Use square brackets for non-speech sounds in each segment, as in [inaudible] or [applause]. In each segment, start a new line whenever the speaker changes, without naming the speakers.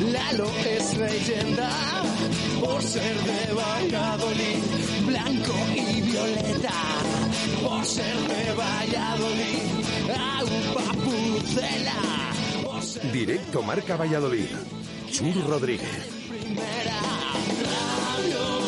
Lalo es leyenda. Por ser de Valladolid, blanco y violeta. Por ser de Valladolid, Aupa Pucela. Por ser
Directo Marca Valladolid. Chur Rodríguez.
primera Radio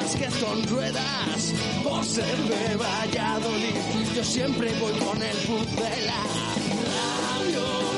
básquet con ruedas. Por ser de Valladolid, yo siempre voy con el Pucela. Radio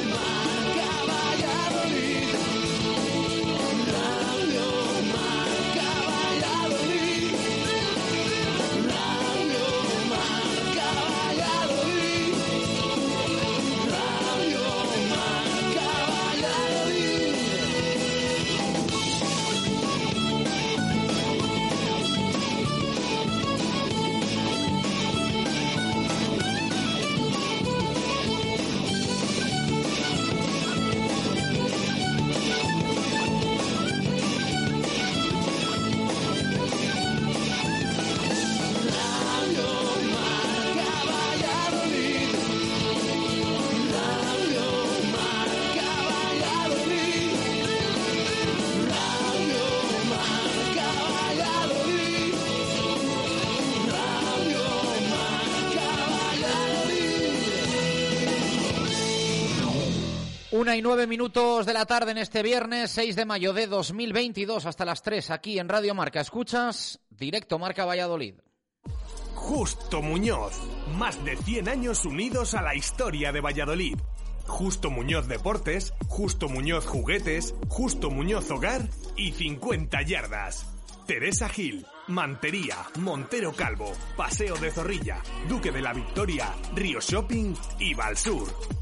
Una y nueve minutos de la tarde en este viernes 6 de mayo de 2022 hasta las 3 aquí en Radio Marca. Escuchas directo Marca Valladolid.
Justo Muñoz. Más de 100 años unidos a la historia de Valladolid. Justo Muñoz Deportes, Justo Muñoz Juguetes, Justo Muñoz Hogar y 50 yardas. Teresa Gil, Mantería, Montero Calvo, Paseo de Zorrilla, Duque de la Victoria, Río Shopping y Valsur.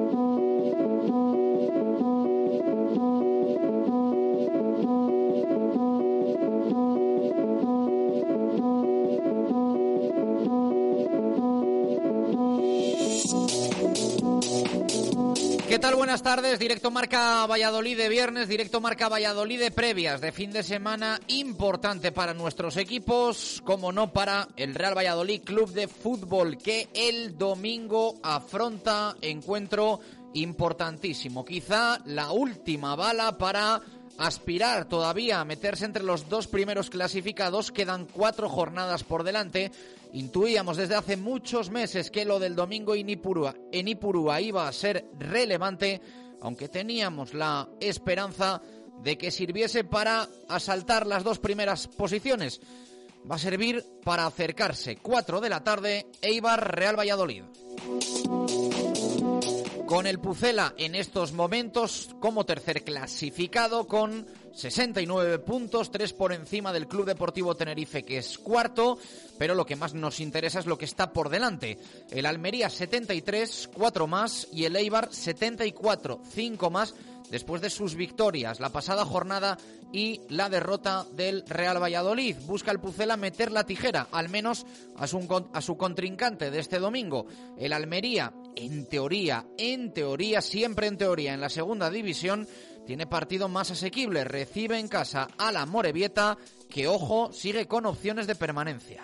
Tal? Buenas tardes. Directo Marca Valladolid de viernes, directo Marca Valladolid de previas de fin de semana importante para nuestros equipos, como no para el Real Valladolid Club de Fútbol que el domingo afronta encuentro importantísimo. Quizá la última bala para aspirar todavía a meterse entre los dos primeros clasificados. Quedan cuatro jornadas por delante. Intuíamos desde hace muchos meses que lo del domingo en Ipurúa, iba a ser relevante, aunque teníamos la esperanza de que sirviese para asaltar las dos primeras posiciones. Va a servir para acercarse. 4 de la tarde, Eibar Real Valladolid. con el Pucela en estos momentos como tercer clasificado con 69 puntos, 3 por encima del Club Deportivo Tenerife que es cuarto, pero lo que más nos interesa es lo que está por delante. El Almería 73, 4 más y el Eibar 74, 5 más después de sus victorias la pasada jornada y la derrota del Real Valladolid. Busca el Pucela meter la tijera, al menos a su, a su contrincante de este domingo. El Almería, en teoría, en teoría, siempre en teoría, en la segunda división, tiene partido más asequible. Recibe en casa a la Morevieta, que, ojo, sigue con opciones de permanencia.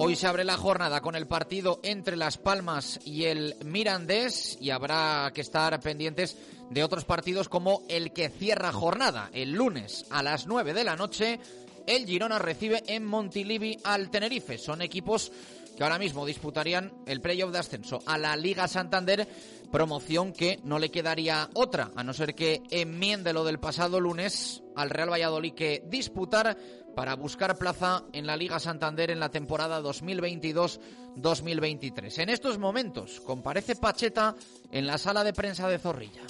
Hoy se abre la jornada con el partido entre Las Palmas y el Mirandés y habrá que estar pendientes de otros partidos como el que cierra jornada el lunes a las 9 de la noche. El Girona recibe en Montilivi al Tenerife. Son equipos que ahora mismo disputarían el playoff de ascenso a la Liga Santander, promoción que no le quedaría otra, a no ser que enmiende lo del pasado lunes al Real Valladolid que disputar para buscar plaza en la Liga Santander en la temporada 2022-2023. En estos momentos comparece Pacheta en la sala de prensa de Zorrilla.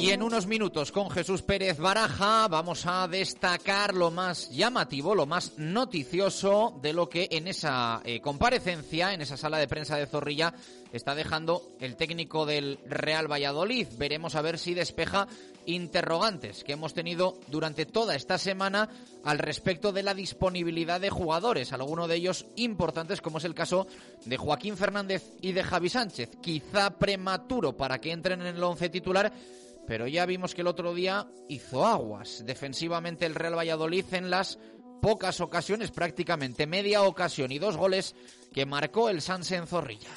Y en unos minutos con Jesús Pérez Baraja vamos a destacar lo más llamativo, lo más noticioso de lo que en esa eh, comparecencia, en esa sala de prensa de Zorrilla, está dejando el técnico del Real Valladolid. Veremos a ver si despeja interrogantes que hemos tenido durante toda esta semana al respecto de la disponibilidad de jugadores, algunos de ellos importantes como es el caso de Joaquín Fernández y de Javi Sánchez. Quizá prematuro para que entren en el once titular pero ya vimos que el otro día hizo aguas defensivamente el Real Valladolid en las pocas ocasiones, prácticamente media ocasión y dos goles que marcó el Sanse en Zorrilla.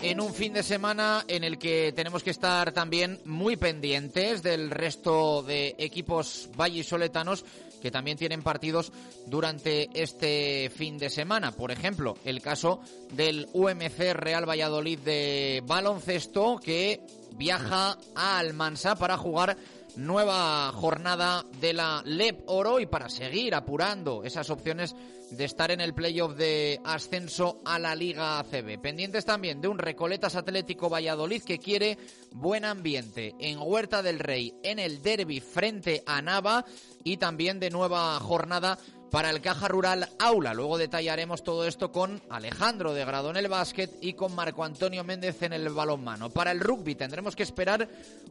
En un fin de semana en el que tenemos que estar también muy pendientes del resto de equipos vallisoletanos que también tienen partidos durante este fin de semana. Por ejemplo, el caso del UMC Real Valladolid de baloncesto que viaja a Almansa para jugar nueva jornada de la LEP Oro y para seguir apurando esas opciones de estar en el playoff de ascenso a la Liga ACB. Pendientes también de un Recoletas Atlético Valladolid que quiere buen ambiente en Huerta del Rey en el derby frente a Nava y también de nueva jornada para el Caja Rural Aula. Luego detallaremos todo esto con Alejandro de Grado en el básquet y con Marco Antonio Méndez en el balonmano. Para el rugby tendremos que esperar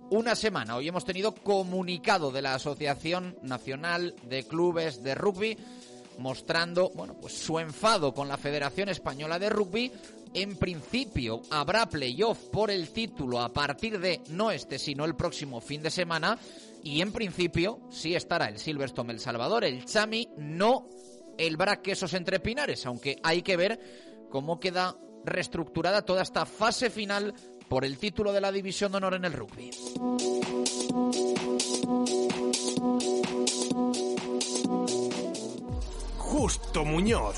una semana. Hoy hemos tenido comunicado de la Asociación Nacional de Clubes de Rugby mostrando, bueno, pues su enfado con la Federación Española de Rugby. En principio habrá playoff por el título a partir de no este, sino el próximo fin de semana. Y en principio sí estará el Silverstone El Salvador, el Chami, no el Brac Quesos entre Pinares, aunque hay que ver cómo queda reestructurada toda esta fase final por el título de la División de Honor en el rugby.
Justo Muñoz,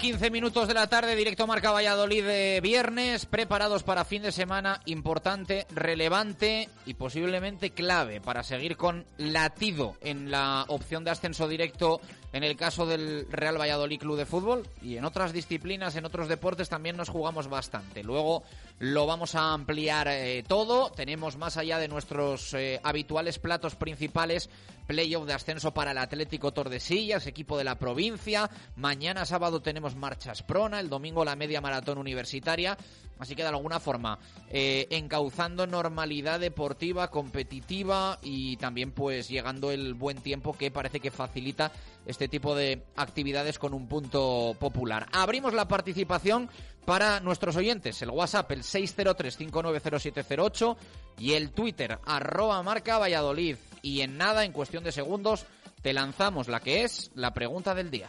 Una y quince minutos de la tarde, directo Marca Valladolid de viernes, preparados para fin de semana importante, relevante y posiblemente clave para seguir con latido en la opción de ascenso directo en el caso del Real Valladolid Club de Fútbol y en otras disciplinas, en otros deportes también nos jugamos bastante. Luego lo vamos a ampliar eh, todo. Tenemos más allá de nuestros eh, habituales platos principales playoff de ascenso para el Atlético Tordesillas, equipo de la provincia. Mañana sábado tenemos marchas prona, el domingo la media maratón universitaria. Así que de alguna forma eh, encauzando normalidad deportiva, competitiva y también pues llegando el buen tiempo que parece que facilita este tipo de actividades con un punto popular. Abrimos la participación para nuestros oyentes, el WhatsApp el 603-590708 y el Twitter arroba marca Valladolid. Y en nada, en cuestión de segundos, te lanzamos la que es la pregunta del día.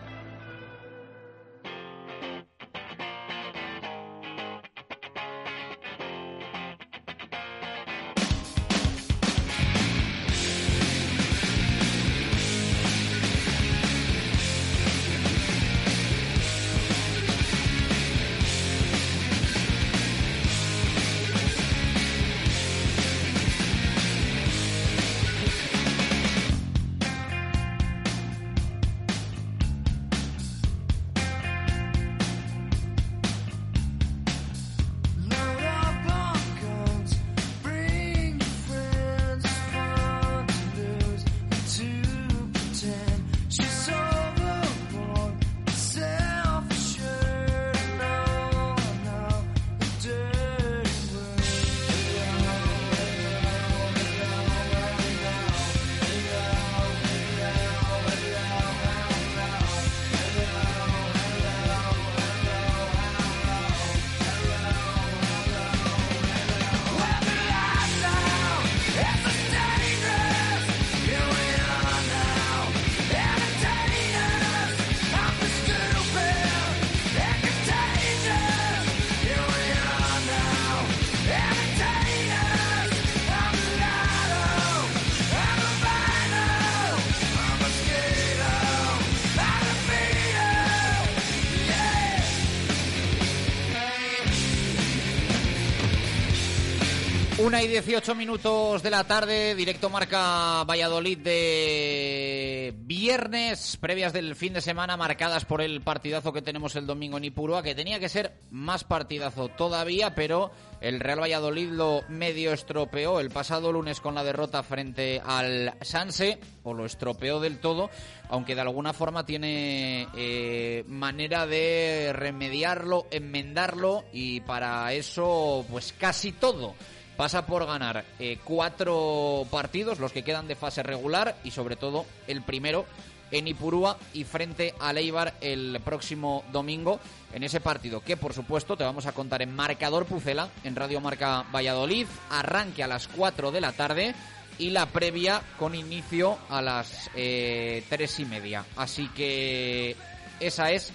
y 18 minutos de la tarde, directo marca Valladolid de viernes, previas del fin de semana marcadas por el partidazo que tenemos el domingo en Ipurua, que tenía que ser más partidazo todavía, pero el Real Valladolid lo medio estropeó el pasado lunes con la derrota frente al Sanse, o lo estropeó del todo, aunque de alguna forma tiene eh, manera de remediarlo, enmendarlo, y para eso, pues casi todo pasa por ganar eh, cuatro partidos, los que quedan de fase regular y sobre todo el primero en Ipurúa y frente a Leibar el próximo domingo en ese partido que por supuesto te vamos a contar en Marcador Pucela en Radio Marca Valladolid, arranque a las 4 de la tarde y la previa con inicio a las eh, tres y media. Así que esa es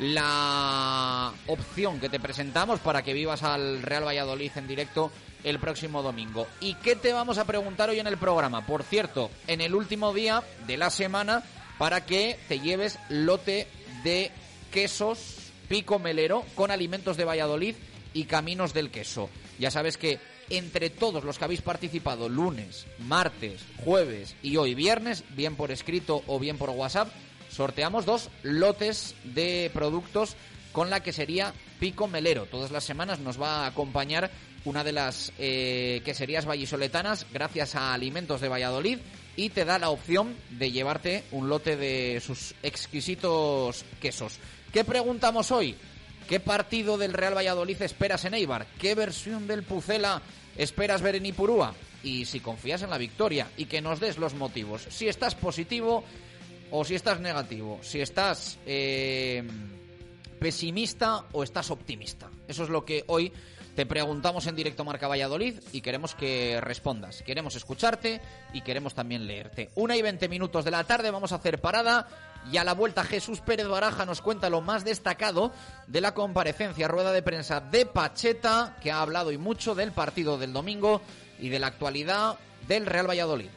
la opción que te presentamos para que vivas al Real Valladolid en directo el próximo domingo. ¿Y qué te vamos a preguntar hoy en el programa? Por cierto, en el último día de la semana para que te lleves lote de quesos pico melero con alimentos de Valladolid y caminos del queso. Ya sabes que entre todos los que habéis participado lunes, martes, jueves y hoy viernes, bien por escrito o bien por WhatsApp, sorteamos dos lotes de productos con la que sería Pico Melero. Todas las semanas nos va a acompañar una de las eh, queserías vallisoletanas gracias a Alimentos de Valladolid y te da la opción de llevarte un lote de sus exquisitos quesos. ¿Qué preguntamos hoy? ¿Qué partido del Real Valladolid esperas en Eibar? ¿Qué versión del Pucela esperas ver en Ipurúa? Y si confías en la victoria y que nos des los motivos. Si estás positivo o si estás negativo. Si estás eh, pesimista o estás optimista. Eso es lo que hoy te preguntamos en directo Marca Valladolid y queremos que respondas. Queremos escucharte y queremos también leerte. Una y veinte minutos de la tarde vamos a hacer parada y a la vuelta Jesús Pérez Baraja nos cuenta lo más destacado de la comparecencia, rueda de prensa de Pacheta, que ha hablado y mucho del partido del domingo y de la actualidad del Real Valladolid.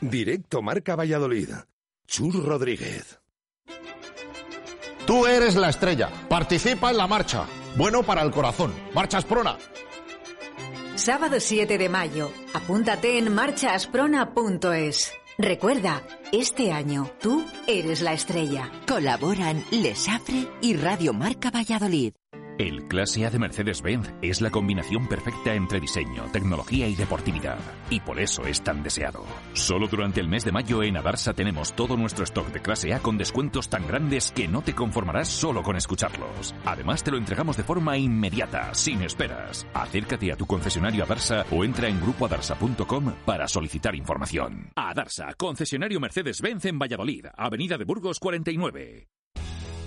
Directo Marca Valladolid. Chur Rodríguez.
Tú eres la estrella. Participa en la marcha. Bueno para el corazón. Marcha Asprona.
Sábado 7 de mayo. Apúntate en marchaasprona.es. Recuerda, este año tú eres la estrella.
Colaboran Lesafre y Radio Marca Valladolid.
El Clase A de Mercedes-Benz es la combinación perfecta entre diseño, tecnología y deportividad. Y por eso es tan deseado. Solo durante el mes de mayo en Adarsa tenemos todo nuestro stock de Clase A con descuentos tan grandes que no te conformarás solo con escucharlos. Además te lo entregamos de forma inmediata, sin esperas. Acércate a tu concesionario Adarsa o entra en grupoadarsa.com para solicitar información. Adarsa, concesionario Mercedes-Benz en Valladolid, Avenida de Burgos 49.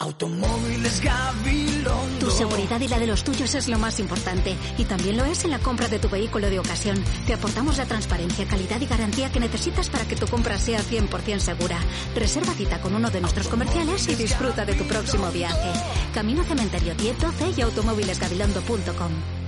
Automóviles Gabilondo.
Tu seguridad y la de los tuyos es lo más importante. Y también lo es en la compra de tu vehículo de ocasión. Te aportamos la transparencia, calidad y garantía que necesitas para que tu compra sea 100% segura. Reserva cita con uno de nuestros comerciales y disfruta de tu próximo viaje. Camino Cementerio 1012 y automóvilesgabilondo.com.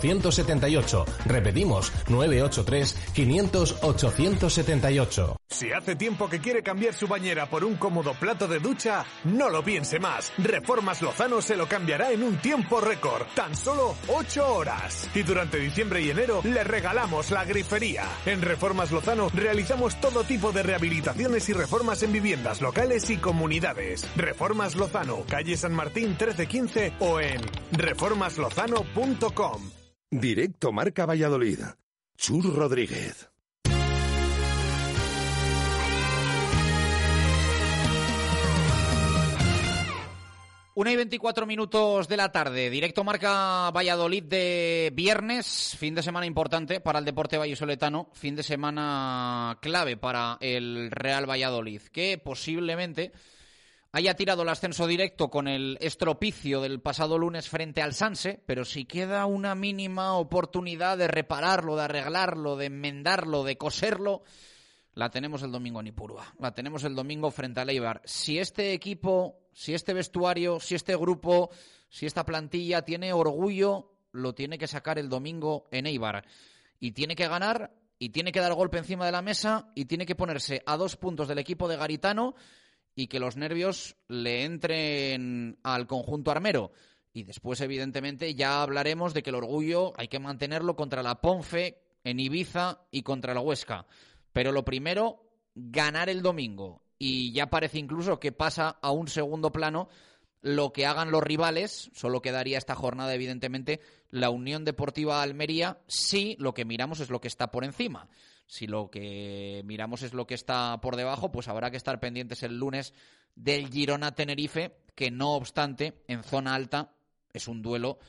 878. Repetimos, 983 500 878.
Si hace tiempo que quiere cambiar su bañera por un cómodo plato de ducha, no lo piense más. Reformas Lozano se lo cambiará en un tiempo récord, tan solo 8 horas. Y durante diciembre y enero le regalamos la grifería. En Reformas Lozano realizamos todo tipo de rehabilitaciones y reformas en viviendas locales y comunidades. Reformas Lozano, calle San Martín 1315 o en reformaslozano.com.
Directo Marca Valladolid. Chur Rodríguez.
Una y 24 minutos de la tarde, directo marca Valladolid de viernes, fin de semana importante para el deporte vallisoletano, fin de semana clave para el Real Valladolid, que posiblemente haya tirado el ascenso directo con el estropicio del pasado lunes frente al Sanse, pero si queda una mínima oportunidad de repararlo, de arreglarlo, de enmendarlo, de coserlo, la tenemos el domingo en Ipurúa, la tenemos el domingo frente al Eibar. Si este equipo, si este vestuario, si este grupo, si esta plantilla tiene orgullo, lo tiene que sacar el domingo en Eibar. Y tiene que ganar, y tiene que dar golpe encima de la mesa, y tiene que ponerse a dos puntos del equipo de Garitano y que los nervios le entren al conjunto armero. Y después, evidentemente, ya hablaremos de que el orgullo hay que mantenerlo contra la Ponfe, en Ibiza y contra la Huesca. Pero lo primero, ganar el domingo. Y ya parece incluso que pasa a un segundo plano lo que hagan los rivales. Solo quedaría esta jornada, evidentemente, la Unión Deportiva Almería. Sí, lo que miramos es lo que está por encima. Si lo que miramos es lo que está por debajo, pues habrá que estar pendientes el lunes del Girona Tenerife, que no obstante, en zona alta es un duelo,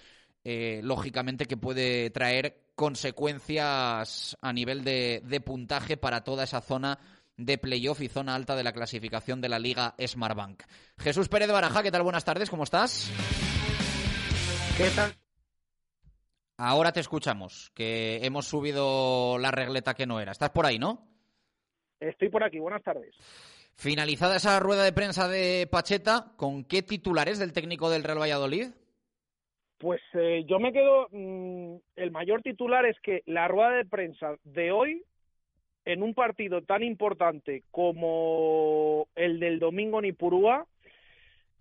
eh, lógicamente, que puede traer consecuencias a nivel de, puntaje para toda esa zona de playoff y zona alta de la clasificación de la Liga Smartbank. Jesús Pérez Baraja, ¿qué tal? Buenas tardes, ¿cómo estás?
¿Qué tal?
Ahora te escuchamos, que hemos subido la regleta que no era. ¿Estás por ahí, no?
Estoy por aquí, buenas tardes.
Finalizada esa rueda de prensa de Pacheta, ¿con qué titulares del técnico del Real Valladolid?
Pues eh, yo me quedo, mm, el mayor titular es que la rueda de prensa de hoy, en un partido tan importante como el del domingo en Ipurúa,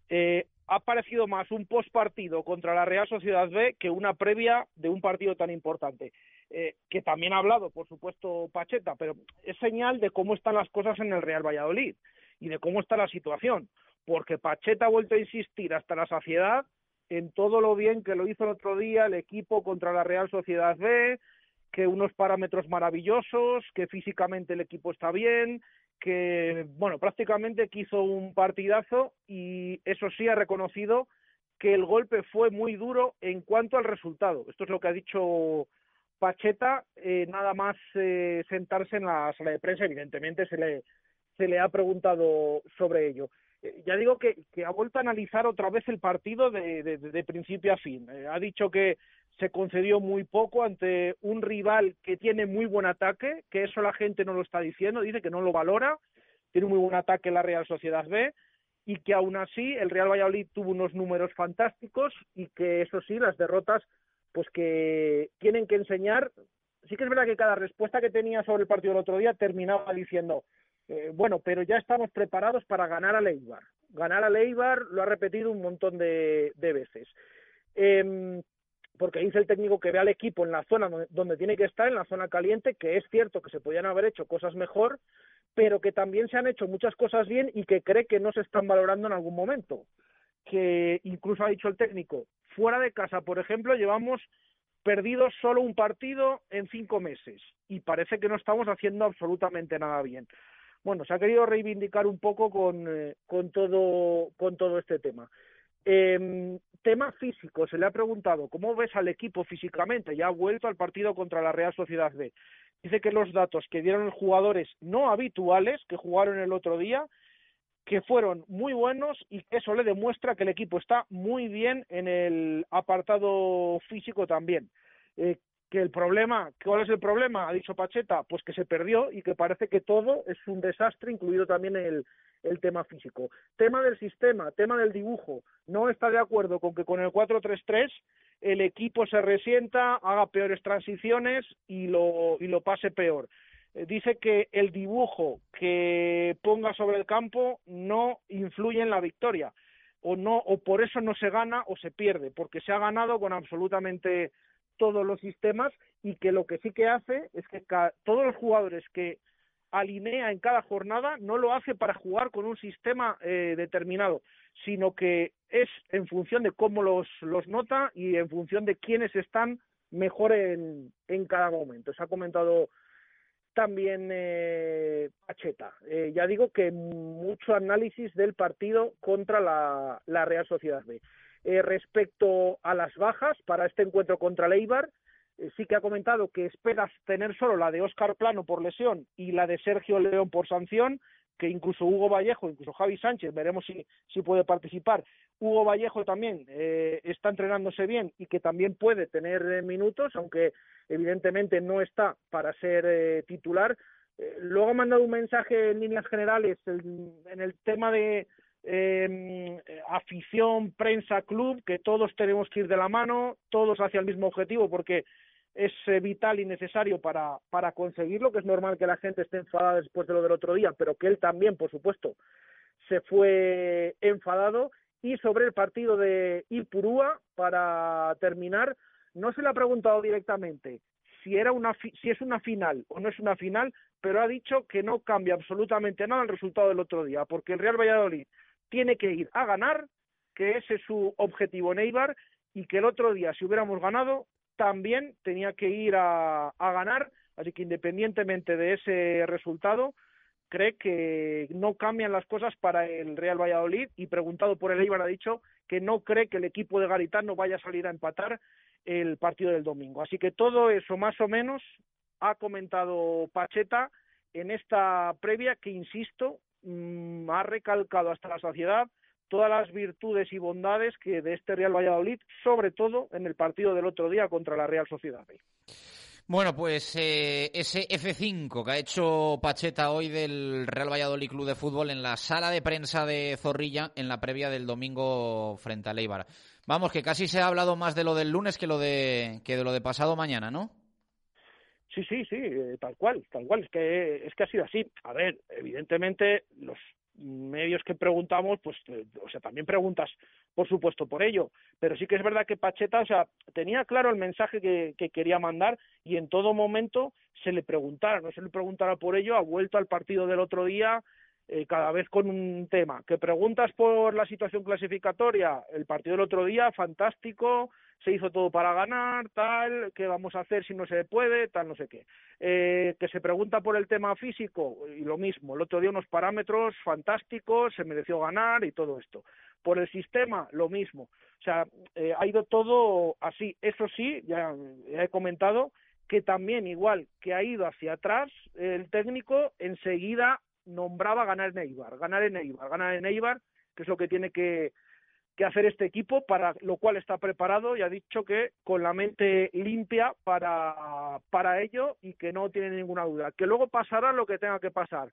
eh, ha parecido más un postpartido contra la Real Sociedad B que una previa de un partido tan importante. Eh, que también ha hablado, por supuesto, Pacheta, pero es señal de cómo están las cosas en el Real Valladolid y de cómo está la situación, porque Pacheta ha vuelto a insistir hasta la saciedad en todo lo bien que lo hizo el otro día el equipo contra la Real Sociedad B, que unos parámetros maravillosos, que físicamente el equipo está bien, que, bueno, prácticamente quiso un partidazo y eso sí ha reconocido que el golpe fue muy duro en cuanto al resultado. Esto es lo que ha dicho Pacheta, eh, nada más eh, sentarse en la sala de prensa, evidentemente se le, se le ha preguntado sobre ello. Eh, ya digo que, ha vuelto a analizar otra vez el partido de, principio a fin. ha dicho que se concedió muy poco ante un rival que tiene muy buen ataque, que eso la gente no lo está diciendo, dice que no lo valora, tiene muy buen ataque la Real Sociedad B y que aún así el Real Valladolid tuvo unos números fantásticos y que eso sí, las derrotas pues que tienen que enseñar. Sí que es verdad que cada respuesta que tenía sobre el partido del otro día terminaba diciendo, eh, bueno, pero ya estamos preparados para ganar a Leibar. Ganar a Leibar lo ha repetido un montón de, de veces. Eh, porque dice el técnico que ve al equipo en la zona donde, donde, tiene que estar, en la zona caliente, que es cierto que se podían haber hecho cosas mejor, pero que también se han hecho muchas cosas bien y que cree que no se están valorando en algún momento. Que incluso ha dicho el técnico, fuera de casa, por ejemplo, llevamos perdidos solo un partido en cinco meses y parece que no estamos haciendo absolutamente nada bien. Bueno, se ha querido reivindicar un poco con, eh, todo, con todo este tema. Eh, tema físico, se le ha preguntado cómo ves al equipo físicamente, ya ha vuelto al partido contra la Real Sociedad B. Dice que los datos que dieron los jugadores no habituales que jugaron el otro día que fueron muy buenos y eso le demuestra que el equipo está muy bien en el apartado físico también. Eh, que el problema, ¿cuál es el problema? Ha dicho Pacheta, pues que se perdió y que parece que todo es un desastre, incluido también el, el tema físico. Tema del sistema, tema del dibujo. No está de acuerdo con que con el 4-3-3 el equipo se resienta, haga peores transiciones y lo, y lo pase peor. Eh, dice que el dibujo que ponga sobre el campo no influye en la victoria o no o por eso no se gana o se pierde porque se ha ganado con absolutamente todos los sistemas y que lo que sí que hace es que todos los jugadores que alinea en cada jornada no lo hace para jugar con un sistema eh, determinado, sino que es en función de cómo los, los nota y en función de quiénes están mejor en, en cada momento. Se ha comentado también eh, Pacheta. Eh, ya digo que mucho análisis del partido contra la, la Real Sociedad B. Eh, respecto a las bajas para este encuentro contra Leibar, eh, sí que ha comentado que esperas tener solo la de Óscar Plano por lesión y la de Sergio León por sanción, que incluso Hugo Vallejo, incluso Javi Sánchez, veremos si, si puede participar. Hugo Vallejo también eh, está entrenándose bien y que también puede tener eh, minutos, aunque evidentemente no está para ser eh, titular. Luego ha mandado un mensaje en líneas generales en el tema de eh, afición, prensa, club, que todos tenemos que ir de la mano, todos hacia el mismo objetivo, porque es eh, vital y necesario para, para conseguirlo, que es normal que la gente esté enfadada después de lo del otro día, pero que él también, por supuesto, se fue enfadado. Y sobre el partido de Ipurúa, para terminar, no se le ha preguntado directamente si, era una si es una final o no es una final, pero ha dicho que no cambia absolutamente nada el resultado del otro día, porque el Real Valladolid tiene que ir a ganar, que ese es su objetivo en Eibar, y que el otro día, si hubiéramos ganado, también tenía que ir a, a ganar Así que independientemente de ese resultado, cree que no cambian las cosas para el Real Valladolid y preguntado por el Eibar ha dicho que no cree que el equipo de Garitano vaya a salir a empatar el partido del domingo. Así que todo eso más o menos ha comentado Pacheta en esta previa que, insisto, mm, ha recalcado hasta la saciedad todas las virtudes y bondades que de este Real Valladolid, sobre todo en el partido del otro día contra la Real Sociedad.
Bueno, pues eh, ese F5 que ha hecho Pacheta hoy del Real Valladolid Club de Fútbol en la sala de prensa de Zorrilla en la previa del domingo frente a Leibar. Vamos, que casi se ha hablado más de lo del lunes que lo que de lo de pasado mañana, ¿no?
Sí, sí, sí, eh, tal cual, tal cual. Es que es que ha sido así. A ver, evidentemente los medios que preguntamos, pues, eh, o sea, también preguntas, por supuesto, por ello, pero sí que es verdad que Pacheta, o sea, tenía claro el mensaje que, que quería mandar y en todo momento se le preguntara, no se le preguntara por ello, ha vuelto al partido del otro día eh, cada vez con un tema. Que preguntas por la situación clasificatoria, el partido del otro día, fantástico, se hizo todo para ganar, tal, qué vamos a hacer si no se puede, tal, no sé qué. Eh, que se pregunta por el tema físico, y lo mismo, el otro día unos parámetros fantásticos, se mereció ganar y todo esto. Por el sistema, lo mismo. O sea, eh, ha ido todo así. Eso sí, ya he comentado que también, igual que ha ido hacia atrás, el técnico enseguida nombraba ganar en Eibar, ganar en Eibar, ganar en Eibar, que es lo que tiene que, que hacer este equipo, para lo cual está preparado y ha dicho que con la mente limpia para, para ello y que no tiene ninguna duda. Que luego pasará lo que tenga que pasar,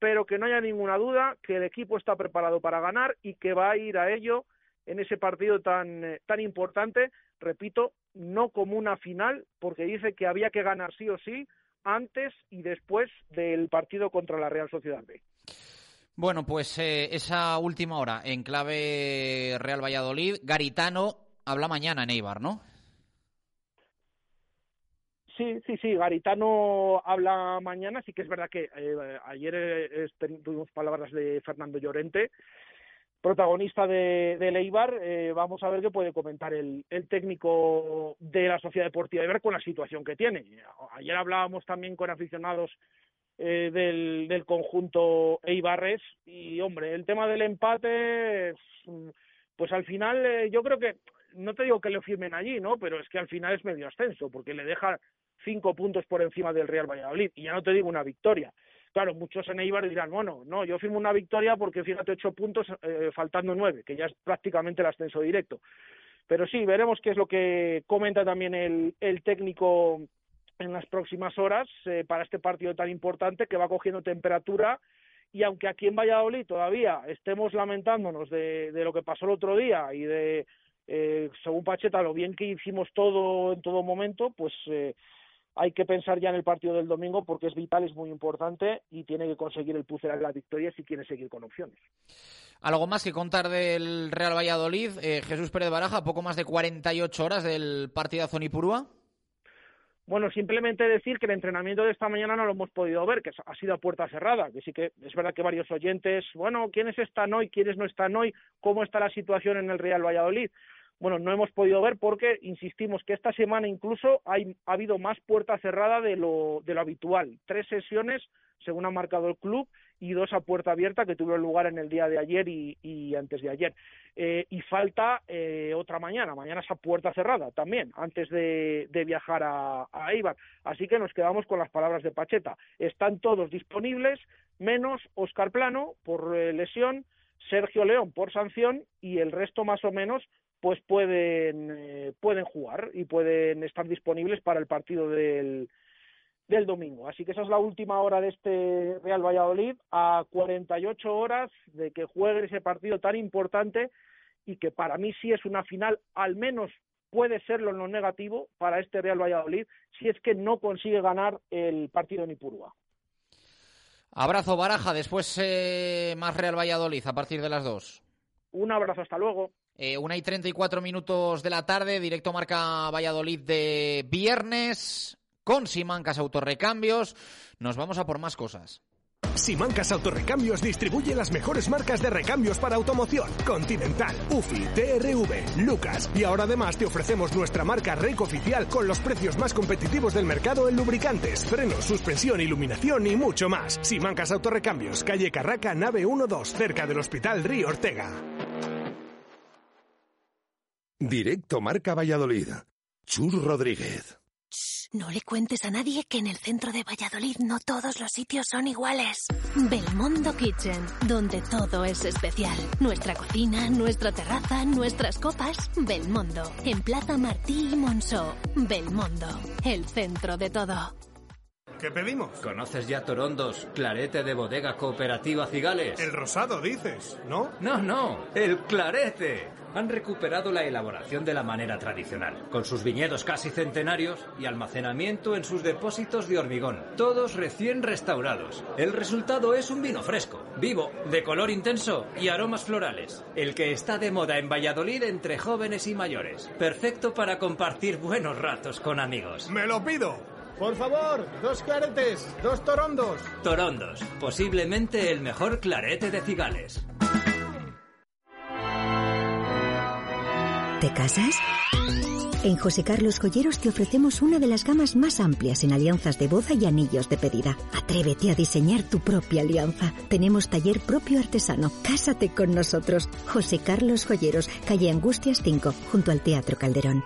pero que no haya ninguna duda que el equipo está preparado para ganar y que va a ir a ello en ese partido tan, eh, tan importante, repito, no como una final, porque dice que había que ganar sí o sí, antes y después del partido contra la Real Sociedad B.
Bueno, pues eh, esa última hora en clave Real Valladolid, Garitano habla mañana en Eibar, ¿no?
Sí, sí, sí, Garitano habla mañana, sí que es verdad que eh, ayer eh, tuvimos palabras de Fernando Llorente, protagonista de, de Leibar, eh, vamos a ver qué puede comentar el, el, técnico de la Sociedad Deportiva de Eibar con la situación que tiene. Ayer hablábamos también con aficionados eh, del, conjunto Eibarres y, hombre, el tema del empate, pues al final eh, yo creo que, no te digo que lo firmen allí, ¿no? Pero es que al final es medio ascenso, porque le deja cinco puntos por encima del Real Valladolid, y ya no te digo una victoria. Claro, muchos en Eibar dirán, bueno, no, yo firmo una victoria porque fíjate ocho puntos eh, faltando nueve, que ya es prácticamente el ascenso directo. Pero sí, veremos qué es lo que comenta también el, el técnico en las próximas horas eh, para este partido tan importante que va cogiendo temperatura y aunque aquí en Valladolid todavía estemos lamentándonos de, lo que pasó el otro día y de, eh, según Pacheta, lo bien que hicimos todo en todo momento, pues eh, hay que pensar ya en el partido del domingo porque es vital, es muy importante y tiene que conseguir el de la victoria si quiere seguir con opciones.
Algo más que contar del Real Valladolid. Eh, Jesús Pérez Baraja, poco más de 48 horas del partido a Zonipurúa.
Bueno, simplemente decir que el entrenamiento de esta mañana no lo hemos podido ver, que ha sido a puerta cerrada, que sí que es verdad que varios oyentes, bueno, ¿quiénes están hoy? ¿Quiénes no están hoy? ¿Cómo está la situación en el Real Valladolid? Bueno, no hemos podido ver porque insistimos que esta semana incluso hay, ha habido más puerta cerrada de lo, de lo habitual. Tres sesiones, según ha marcado el club, y dos a puerta abierta que tuvieron lugar en el día de ayer y, antes de ayer. Eh, y falta eh, otra mañana, mañana es a puerta cerrada también, antes de, viajar a, a. Así que nos quedamos con las palabras de Pacheta. Están todos disponibles, menos Oscar Plano por eh, lesión, Sergio León por sanción y el resto más o menos pues pueden, eh, pueden jugar y pueden estar disponibles para el partido del, del domingo. Así que esa es la última hora de este Real Valladolid, a 48 horas de que juegue ese partido tan importante y que para mí sí es una final, al menos puede serlo en lo negativo para este Real Valladolid, si es que no consigue ganar el partido en Ipurúa.
Abrazo Baraja, después eh, más Real Valladolid a partir de las dos.
Un abrazo, hasta luego.
Eh, una y treinta y cuatro minutos de la tarde, directo marca Valladolid de viernes, con Simancas Autorrecambios. Nos vamos a por más cosas.
Simancas Autorrecambios distribuye las mejores marcas de recambios para automoción. Continental, UFI, TRV, Lucas. Y ahora además te ofrecemos nuestra marca REC oficial con los precios más competitivos del mercado en lubricantes, frenos, suspensión, iluminación y mucho más. Simancas Autorrecambios, calle Carraca, nave 12, cerca del Hospital Río Ortega.
Directo Marca Valladolid. Chur Rodríguez.
No le cuentes a nadie que en el centro de Valladolid no todos los sitios son iguales. Belmondo Kitchen, donde todo es especial. Nuestra cocina, nuestra terraza, nuestras copas. Belmondo, en Plaza Martí y Monceau. Belmondo, el centro de todo.
¿Qué pedimos?
¿Conoces ya Torondos, clarete de bodega cooperativa Cigales?
El rosado, dices, ¿no?
No, no, el clarete. Han recuperado la elaboración de la manera tradicional, con sus viñedos casi centenarios y almacenamiento en sus depósitos de hormigón, todos recién restaurados. El resultado es un vino fresco, vivo, de color intenso y aromas florales. El que está de moda en Valladolid entre jóvenes y mayores. Perfecto para compartir buenos ratos con amigos.
¡Me lo pido!
Por favor, dos claretes, dos torondos.
Torondos, posiblemente el mejor clarete de cigales.
¿Te casas? En José Carlos Joyeros te ofrecemos una de las gamas más amplias en alianzas de boda y anillos de pedida. Atrévete a diseñar tu propia alianza. Tenemos taller propio artesano. Cásate con nosotros. José Carlos Joyeros, calle Angustias 5, junto al Teatro Calderón.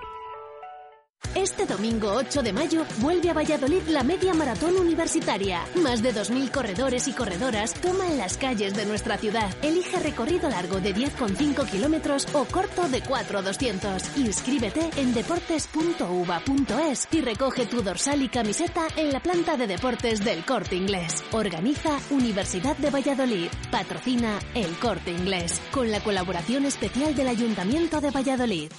Este domingo 8 de mayo vuelve a Valladolid la media maratón universitaria. Más de 2.000 corredores y corredoras toman las calles de nuestra ciudad. Elige recorrido largo de 10,5 kilómetros o corto de 4,200. Inscríbete en deportes.uva.es y recoge tu dorsal y camiseta en la planta de deportes del Corte Inglés. Organiza Universidad de Valladolid. Patrocina El Corte Inglés. Con la colaboración especial del Ayuntamiento de Valladolid.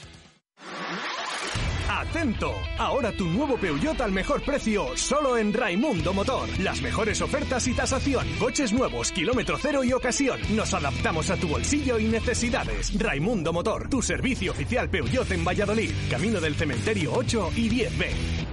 ¡Atento! Ahora tu nuevo Peugeot al mejor precio, solo en Raimundo Motor. Las mejores ofertas y tasación. Coches nuevos, kilómetro cero y ocasión. Nos adaptamos a tu bolsillo y necesidades. Raimundo Motor, tu servicio oficial Peugeot en Valladolid. Camino del Cementerio 8 y 10B.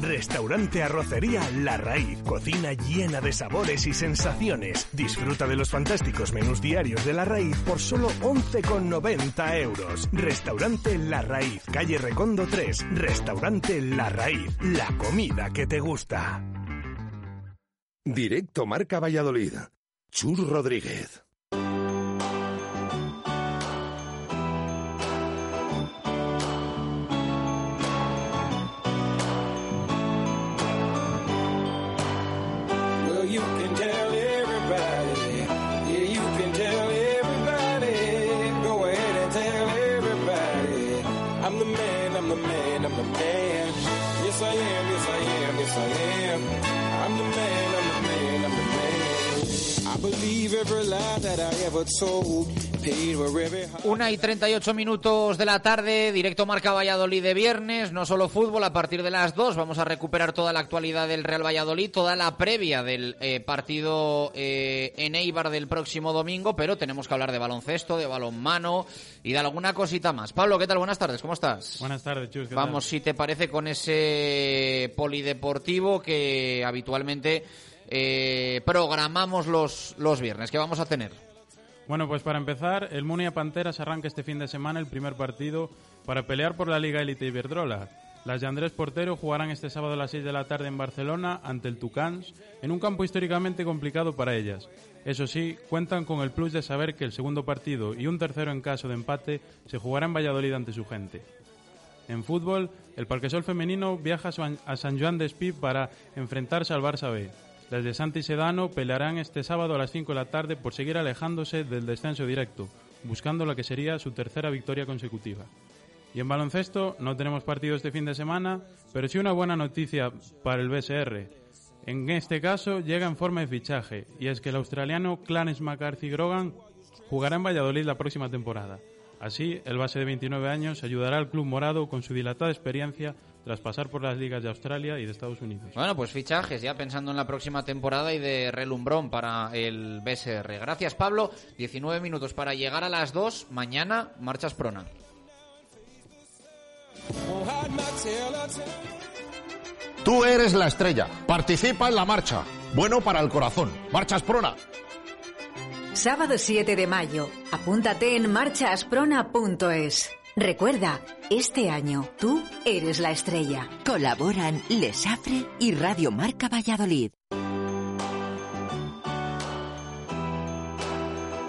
Restaurante Arrocería La Raíz. Cocina llena de sabores y sensaciones. Disfruta de los fantásticos menús diarios de La Raíz por solo 11,90 euros. Restaurante La Raíz. Calle Recondo 3. Restaurante La Raíz. La comida que te gusta.
Directo Marca Valladolid. Chur Rodríguez.
Una y 38 minutos de la tarde, directo Marca Valladolid de viernes, no solo fútbol, a partir de las 2 vamos a recuperar toda la actualidad del Real Valladolid, toda la previa del eh, partido eh, en Eibar del próximo domingo, pero tenemos que hablar de baloncesto, de balonmano y de alguna cosita más. Pablo, ¿qué tal? Buenas tardes, ¿cómo estás?
Buenas tardes, Chus. ¿qué
Vamos, si te parece, con ese polideportivo que habitualmente eh, programamos los, los viernes. ¿Qué vamos a tener?
Bueno, pues para empezar, el Munia Panteras arranca este fin de semana el primer partido para pelear por la Liga Elite Iberdrola. Las de Andrés Portero jugarán este sábado a las 6 de la tarde en Barcelona ante el Tucans, en un campo históricamente complicado para ellas. Eso sí, cuentan con el plus de saber que el segundo partido y un tercero en caso de empate se jugará en Valladolid ante su gente. En fútbol, el Parquesol femenino viaja a San Juan de Espí para enfrentarse al Barça B. Las de Santi Sedano pelearán este sábado a las 5 de la tarde por seguir alejándose del descenso directo, buscando la que sería su tercera victoria consecutiva. Y en baloncesto no tenemos partido este fin de semana, pero sí una buena noticia para el BSR. En este caso llega en forma de fichaje, y es que el australiano Clarence McCarthy Grogan jugará en Valladolid la próxima temporada. Así, el base de 29 años ayudará al club morado con su dilatada experiencia tras pasar por las ligas de Australia y de Estados Unidos.
Bueno, pues fichajes ya pensando en la próxima temporada y de relumbrón para el BSR. Gracias, Pablo. 19 minutos para llegar a las 2. Mañana, marchas prona.
Tú eres la estrella. Participa en la marcha. Bueno para el corazón. Marchas prona.
Sábado 7 de mayo. Apúntate en marchasprona.es. Recuerda, este año tú eres la estrella.
Colaboran Lesafre y Radio Marca Valladolid.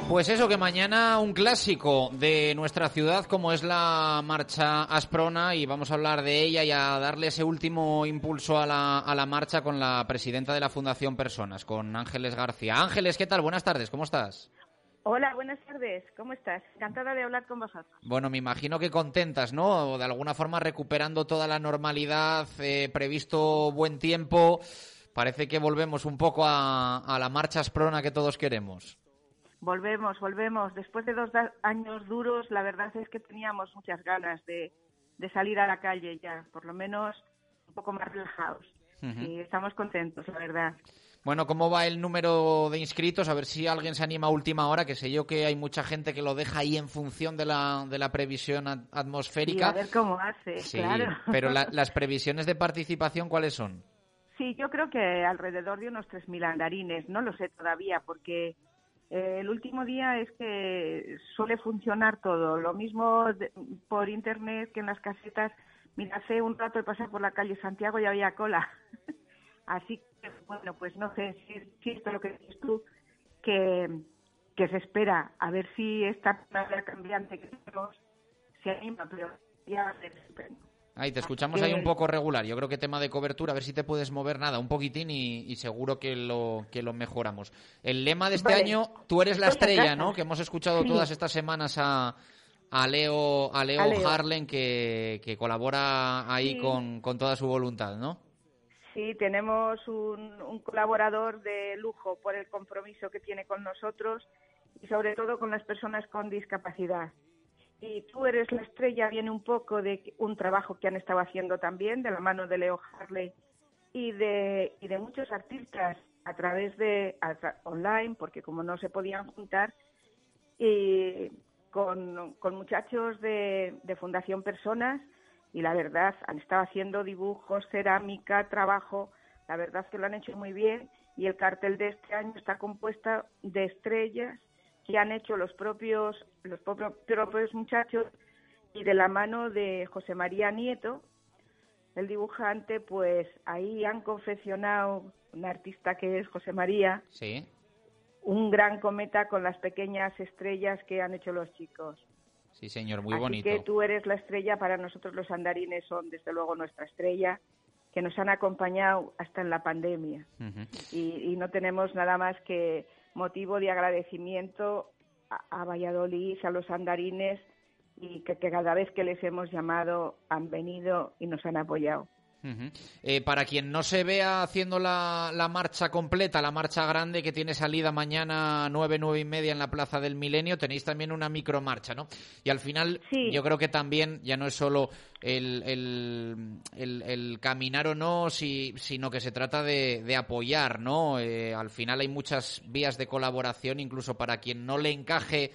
Pues eso, que mañana un clásico de nuestra ciudad como es la marcha Asprona y vamos a hablar de ella y a darle ese último impulso a la, a la marcha con la presidenta de la Fundación Personas, con Ángeles García. Ángeles, ¿qué tal? Buenas tardes, ¿cómo estás?
Hola, buenas tardes. ¿Cómo estás? Encantada de hablar con vosotros.
Bueno, me imagino que contentas, ¿no? De alguna forma recuperando toda la normalidad, eh, previsto buen tiempo. Parece que volvemos un poco a, a la marcha Asprona que todos queremos.
Volvemos, volvemos. Después de dos años duros, la verdad es que teníamos muchas ganas de, de salir a la calle ya, por lo menos un poco más relajados. Y estamos contentos, la verdad.
Bueno, ¿cómo va el número de inscritos? A ver si alguien se anima a última hora, que sé yo que hay mucha gente que lo deja ahí en función de la, de la previsión atmosférica.
a ver cómo hace,
sí,
claro.
Pero [laughs] las previsiones de participación, ¿cuáles son?
Sí, yo creo que alrededor de unos 3.000 andarines, no lo sé todavía, porque eh, el último día es que suele funcionar todo. Lo mismo por internet que en las casetas. Mira, hace un rato de pasar por la calle Santiago y había cola. [laughs] Así que, bueno, pues no sé si, si esto es lo que dices tú, que, que se espera a ver si esta manera cambiante que tenemos se anima, pero ya va a ser estupendo.
Ahí te escuchamos ahí un poco regular. Yo creo que tema de cobertura, a ver si te puedes mover nada, un poquitín y, seguro que lo que lo mejoramos. El lema de este año, tú eres la estrella, ¿no? Que hemos escuchado todas estas semanas a, a Leo a Leo, Harlen que, que colabora ahí con, con toda su voluntad, ¿no?
Sí, tenemos un, colaborador de lujo por el compromiso que tiene con nosotros y sobre todo con las personas con discapacidad. Y tú eres la estrella viene un poco de un trabajo que han estado haciendo también de la mano de Leo Harley y de, muchos artistas a través de online, porque como no se podían juntar, y con, con muchachos de Fundación Personas, y la verdad han estado haciendo dibujos, cerámica, trabajo, la verdad es que lo han hecho muy bien, y el cartel de este año está compuesta de estrellas que han hecho los propios, los propios, muchachos y de la mano de José María Nieto, el dibujante, pues ahí han confeccionado un artista que es José María,
sí.
un gran cometa con las pequeñas estrellas que han hecho los chicos.
Sí, señor, muy
Así
bonito.
que tú eres la estrella, para nosotros los andarines son desde luego nuestra estrella, que nos han acompañado hasta en la pandemia. y, y no tenemos nada más que motivo de agradecimiento a, Valladolid, a los andarines y que, cada vez que les hemos llamado han venido y nos han apoyado.
Eh, para quien no se vea haciendo la, la, marcha completa, la marcha grande que tiene salida mañana nueve, nueve y media en la Plaza del Milenio, tenéis también una micromarcha, ¿no? Y al final yo creo que también ya no es solo el, el, caminar o no, si, sino que se trata de, de apoyar, ¿no? Eh, al final hay muchas vías de colaboración, incluso para quien no le encaje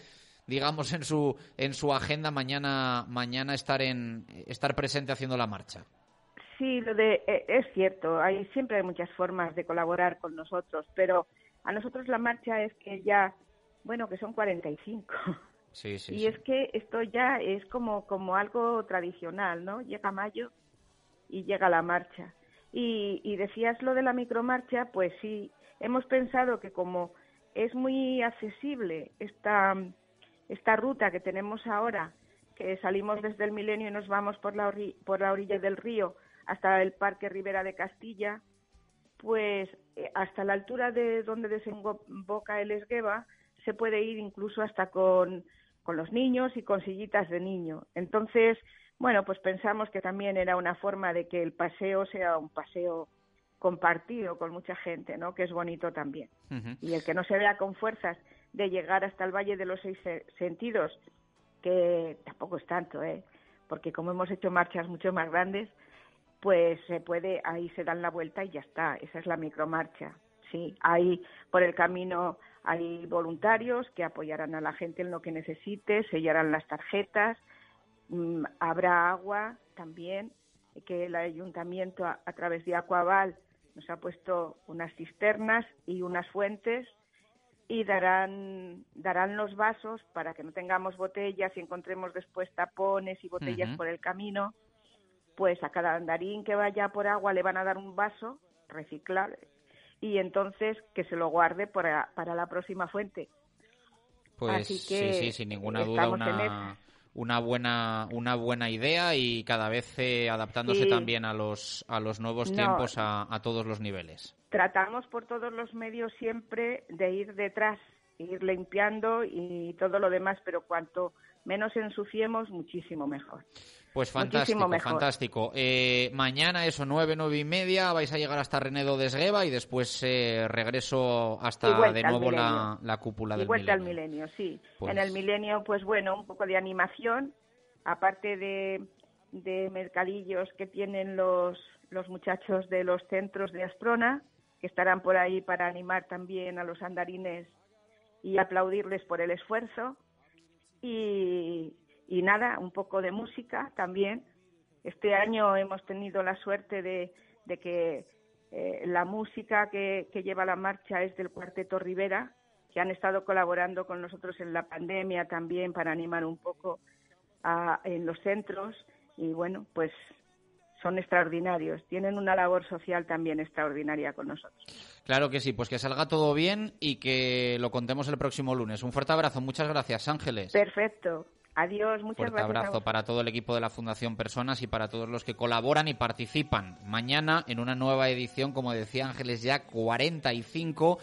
digamos en su en su agenda mañana mañana estar en estar presente haciendo la marcha.
Sí, lo de, eh, es cierto, hay, siempre hay muchas formas de colaborar con nosotros, pero a nosotros la marcha es que ya, bueno, que son 45.
Sí, sí,
y es que esto ya es como, como algo tradicional, ¿no? Llega mayo y llega la marcha. Y, y decías lo de la micromarcha, pues sí, hemos pensado que como es muy accesible esta, esta ruta que tenemos ahora que salimos desde el Milenio y nos vamos por la, por la orilla del río hasta el Parque Rivera de Castilla, pues eh, hasta la altura de donde desemboca el Esgueva se puede ir incluso hasta con, con los niños y con sillitas de niño. Entonces, bueno, pues pensamos que también era una forma de que el paseo sea un paseo compartido con mucha gente, ¿no? Que es bonito también. Y el que no se vea con fuerzas de llegar hasta el Valle de los Seis Sentidos, que tampoco es tanto, ¿eh? Porque como hemos hecho marchas mucho más grandes, pues se puede, ahí se dan la vuelta y ya está. Esa es la micromarcha. Sí, ahí por el camino hay voluntarios que apoyarán a la gente en lo que necesite, sellarán las tarjetas, mm, habrá agua también, que el ayuntamiento a, a través de Acuaval nos ha puesto unas cisternas y unas fuentes y darán, darán los vasos para que no tengamos botellas y encontremos después tapones y botellas por el camino. Pues a cada andarín que vaya por agua le van a dar un vaso reciclable y entonces que se lo guarde para, para la próxima fuente.
Pues sí, sí, sin ninguna duda una, una buena una buena idea y cada vez eh, adaptándose también a los a los nuevos tiempos a, todos los niveles.
Tratamos por todos los medios siempre de ir detrás, ir limpiando y todo lo demás, pero cuanto menos ensuciemos, muchísimo mejor.
Pues fantástico, fantástico. Eh, mañana eso, nueve, nueve y media, vais a llegar hasta Renedo de Esgueva y después eh, regreso hasta de nuevo la, la, cúpula y del
vuelta al milenio, sí. Pues en el milenio, pues bueno, un poco de animación, aparte de, de mercadillos que tienen los, los muchachos de los centros de Asprona, que estarán por ahí para animar también a los andarines y aplaudirles por el esfuerzo. Y, y nada, un poco de música también. Este año hemos tenido la suerte de, que eh, la música que, lleva la marcha es del Cuarteto Rivera, que han estado colaborando con nosotros en la pandemia también para animar un poco en los centros y bueno, pues son extraordinarios, tienen una labor social también extraordinaria con nosotros.
Claro que sí, pues que salga todo bien y que lo contemos el próximo lunes. Un fuerte abrazo, muchas gracias Ángeles.
Perfecto, Adiós, muchas
Fuerte abrazo para todo el equipo de la Fundación Personas y para todos los que colaboran y participan mañana en una nueva edición, como decía Ángeles, ya 45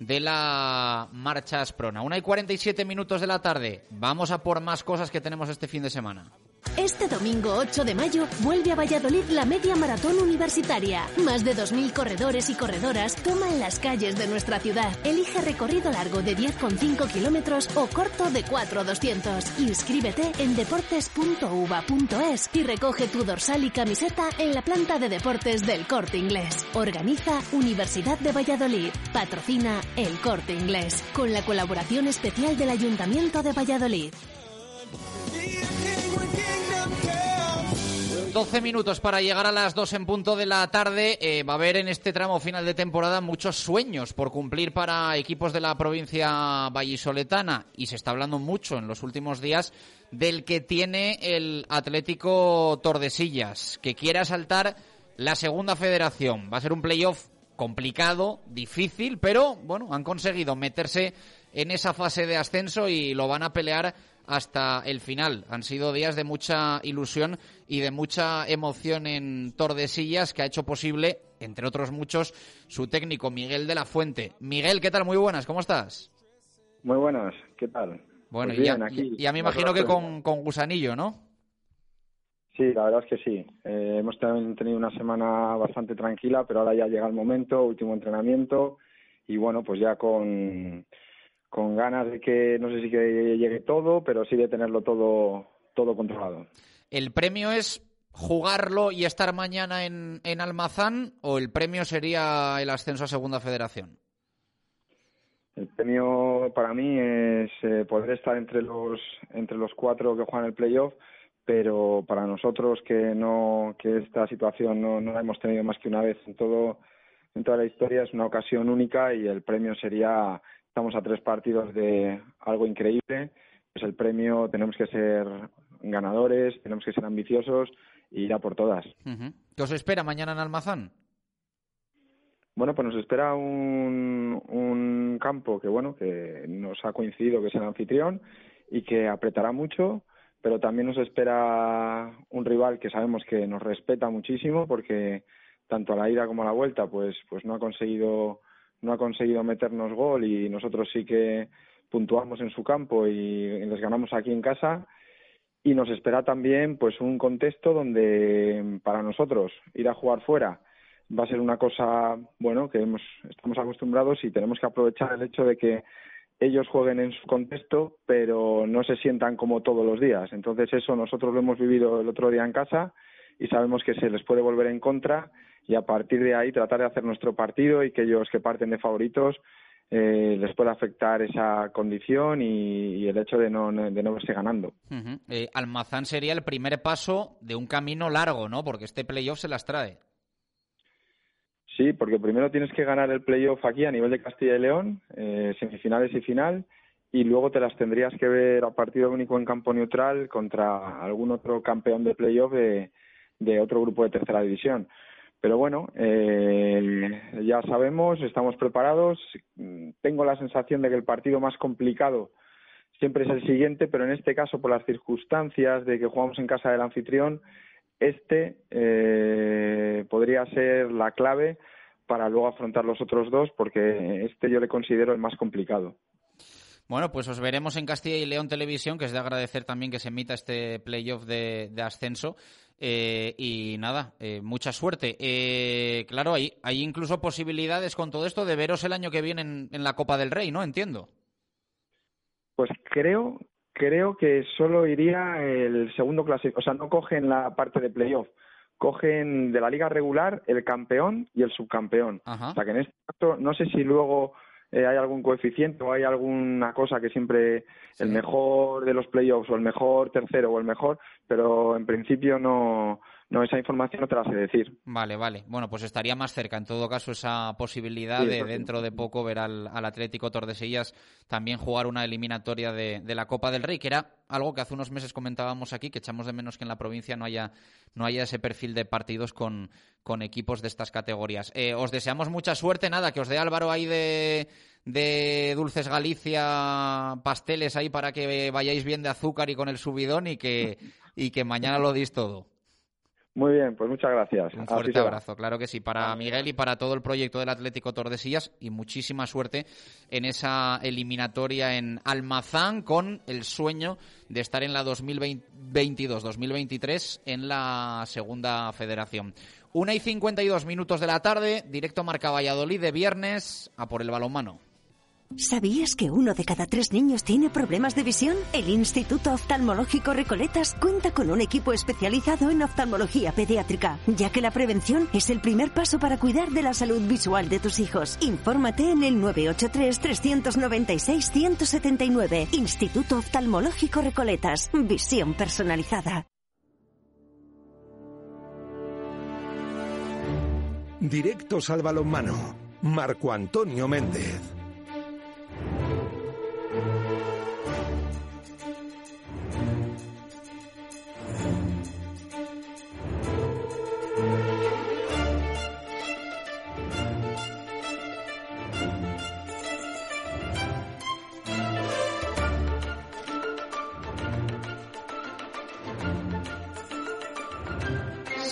de la Marcha Asprona. Una y 47 minutos de la tarde. Vamos a por más cosas que tenemos este fin de semana.
Este domingo 8 de mayo vuelve a Valladolid la media maratón universitaria. Más de 2.000 corredores y corredoras toman las calles de nuestra ciudad. Elige recorrido largo de 10,5 kilómetros o corto de 4,200. Inscríbete en deportes.uva.es y recoge tu dorsal y camiseta en la planta de deportes del Corte Inglés. Organiza Universidad de Valladolid. Patrocina El Corte Inglés. Con la colaboración especial del Ayuntamiento de Valladolid.
12 minutos para llegar a las 2 en punto de la tarde. Eh, va a haber en este tramo final de temporada muchos sueños por cumplir para equipos de la provincia vallisoletana y se está hablando mucho en los últimos días del que tiene el Atlético Tordesillas, que quiere asaltar la segunda federación. Va a ser un playoff complicado, difícil, pero bueno, han conseguido meterse en esa fase de ascenso y lo van a pelear hasta el final. Han sido días de mucha ilusión y de mucha emoción en Tordesillas que ha hecho posible, entre otros muchos, su técnico Miguel de la Fuente. Miguel, ¿qué tal? Muy buenas, ¿cómo estás?
Muy buenas, ¿qué tal?
Bueno, pues ya, me imagino que con, gusanillo, ¿no?
Sí, la verdad es que sí. Eh, hemos tenido una semana bastante tranquila, pero ahora ya llega el momento, último entrenamiento, y bueno, pues ya con con ganas de que no sé si que llegue todo, pero sí de tenerlo todo, todo controlado.
¿El premio es jugarlo y estar mañana en, en Almazán o el premio sería el ascenso a Segunda Federación?
El premio para mí es eh, poder estar entre los entre los cuatro que juegan el playoff, pero para nosotros que no que esta situación no, no la hemos tenido más que una vez en todo en toda la historia es una ocasión única y el premio sería estamos a tres partidos de algo increíble, pues el premio tenemos que ser ganadores, tenemos que ser ambiciosos y ir a por todas.
¿Qué os espera mañana en Almazán?
Bueno, pues nos espera un, un campo que, bueno, que nos ha coincidido que es el anfitrión y que apretará mucho, pero también nos espera un rival que sabemos que nos respeta muchísimo porque tanto a la ida como a la vuelta pues pues no ha conseguido no ha conseguido meternos gol y nosotros sí que puntuamos en su campo y les ganamos aquí en casa y nos espera también pues un contexto donde para nosotros ir a jugar fuera va a ser una cosa bueno que hemos, estamos acostumbrados y tenemos que aprovechar el hecho de que ellos jueguen en su contexto pero no se sientan como todos los días. Entonces eso nosotros lo hemos vivido el otro día en casa y sabemos que se les puede volver en contra y a partir de ahí tratar de hacer nuestro partido y que ellos que parten de favoritos eh, les pueda afectar esa condición y, el hecho de no, de no verse ganando.
Eh, Almazán sería el primer paso de un camino largo, ¿no? Porque este playoff se las trae.
Sí, porque primero tienes que ganar el playoff aquí a nivel de Castilla y León, eh, semifinales y final, y luego te las tendrías que ver a partido único en campo neutral contra algún otro campeón de playoff de, de otro grupo de tercera división. Pero bueno, eh, ya sabemos, estamos preparados. Tengo la sensación de que el partido más complicado siempre es el siguiente, pero en este caso, por las circunstancias de que jugamos en casa del anfitrión, este eh, podría ser la clave para luego afrontar los otros dos, porque este yo le considero el más complicado.
Bueno, pues os veremos en Castilla y León Televisión, que es de agradecer también que se emita este playoff de, de ascenso. Eh, y nada, eh, mucha suerte. Eh, claro, hay, hay incluso posibilidades con todo esto de veros el año que viene en, la Copa del Rey, ¿no? Entiendo.
Pues creo, creo que solo iría el segundo clase, o sea, no cogen la parte de playoff, cogen de la liga regular el campeón y el subcampeón. O sea, que en este caso, no sé si luego hay algún coeficiente o hay alguna cosa que siempre el mejor de los playoffs o el mejor tercero o el mejor pero en principio no, no esa información no te la sé decir.
Vale, vale. Bueno, pues estaría más cerca en todo caso esa posibilidad de dentro de poco ver al, Atlético Tordesillas también jugar una eliminatoria de, la Copa del Rey, que era algo que hace unos meses comentábamos aquí, que echamos de menos que en la provincia no haya, no haya ese perfil de partidos con, con equipos de estas categorías. Eh, os deseamos mucha suerte, nada, que os dé Álvaro ahí de, de Dulces Galicia pasteles ahí para que vayáis bien de azúcar y con el subidón y que y que mañana lo dis todo.
Muy bien, pues muchas gracias.
Un fuerte abrazo, claro que sí, para Miguel y para todo el proyecto del Atlético Tordesillas y muchísima suerte en esa eliminatoria en Almazán con el sueño de estar en la 2022-2023 en la segunda federación. Una y 52 minutos de la tarde, directo Marca Valladolid de viernes a por el balonmano.
¿Sabías que uno de cada tres niños tiene problemas de visión? El Instituto Oftalmológico Recoletas cuenta con un equipo especializado en oftalmología pediátrica, ya que la prevención es el primer paso para cuidar de la salud visual de tus hijos. Infórmate en el 983-396-179. Instituto Oftalmológico Recoletas. Visión personalizada.
Directos al balonmano. Marco Antonio Méndez.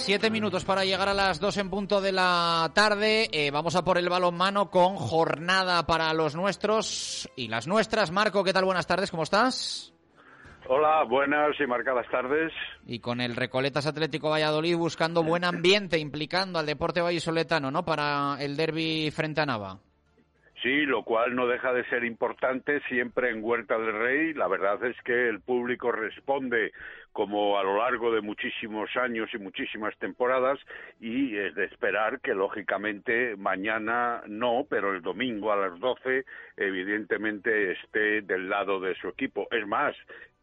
Siete minutos para llegar a las dos en punto de la tarde. Eh, vamos a por el balonmano con jornada para los nuestros y las nuestras. Marco, ¿qué tal? Buenas tardes, ¿cómo estás?
Hola, buenas y marcadas tardes.
Y con el Recoletas Atlético Valladolid buscando buen ambiente, implicando al deporte vallisoletano, ¿no? Para el derby frente a Nava.
Sí, lo cual no deja de ser importante siempre en Huerta del Rey. La verdad es que el público responde como a lo largo de muchísimos años y muchísimas temporadas y es de esperar que lógicamente mañana no, pero el domingo a las 12 evidentemente esté del lado de su equipo. Es más,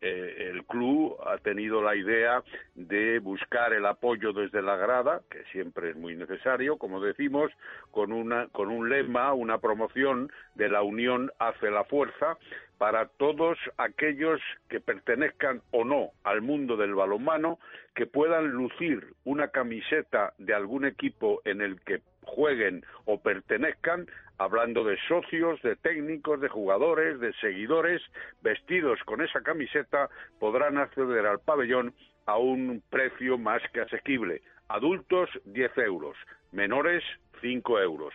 eh, el club ha tenido la idea de buscar el apoyo desde la grada, que siempre es muy necesario, como decimos, con, una, con un lema, una promoción de la unión hace la fuerza, para todos aquellos que pertenezcan o no al mundo del balonmano, que puedan lucir una camiseta de algún equipo en el que jueguen o pertenezcan hablando de socios, de técnicos, de jugadores, de seguidores, vestidos con esa camiseta, podrán acceder al pabellón a un precio más que asequible. Adultos 10 euros, menores 5 euros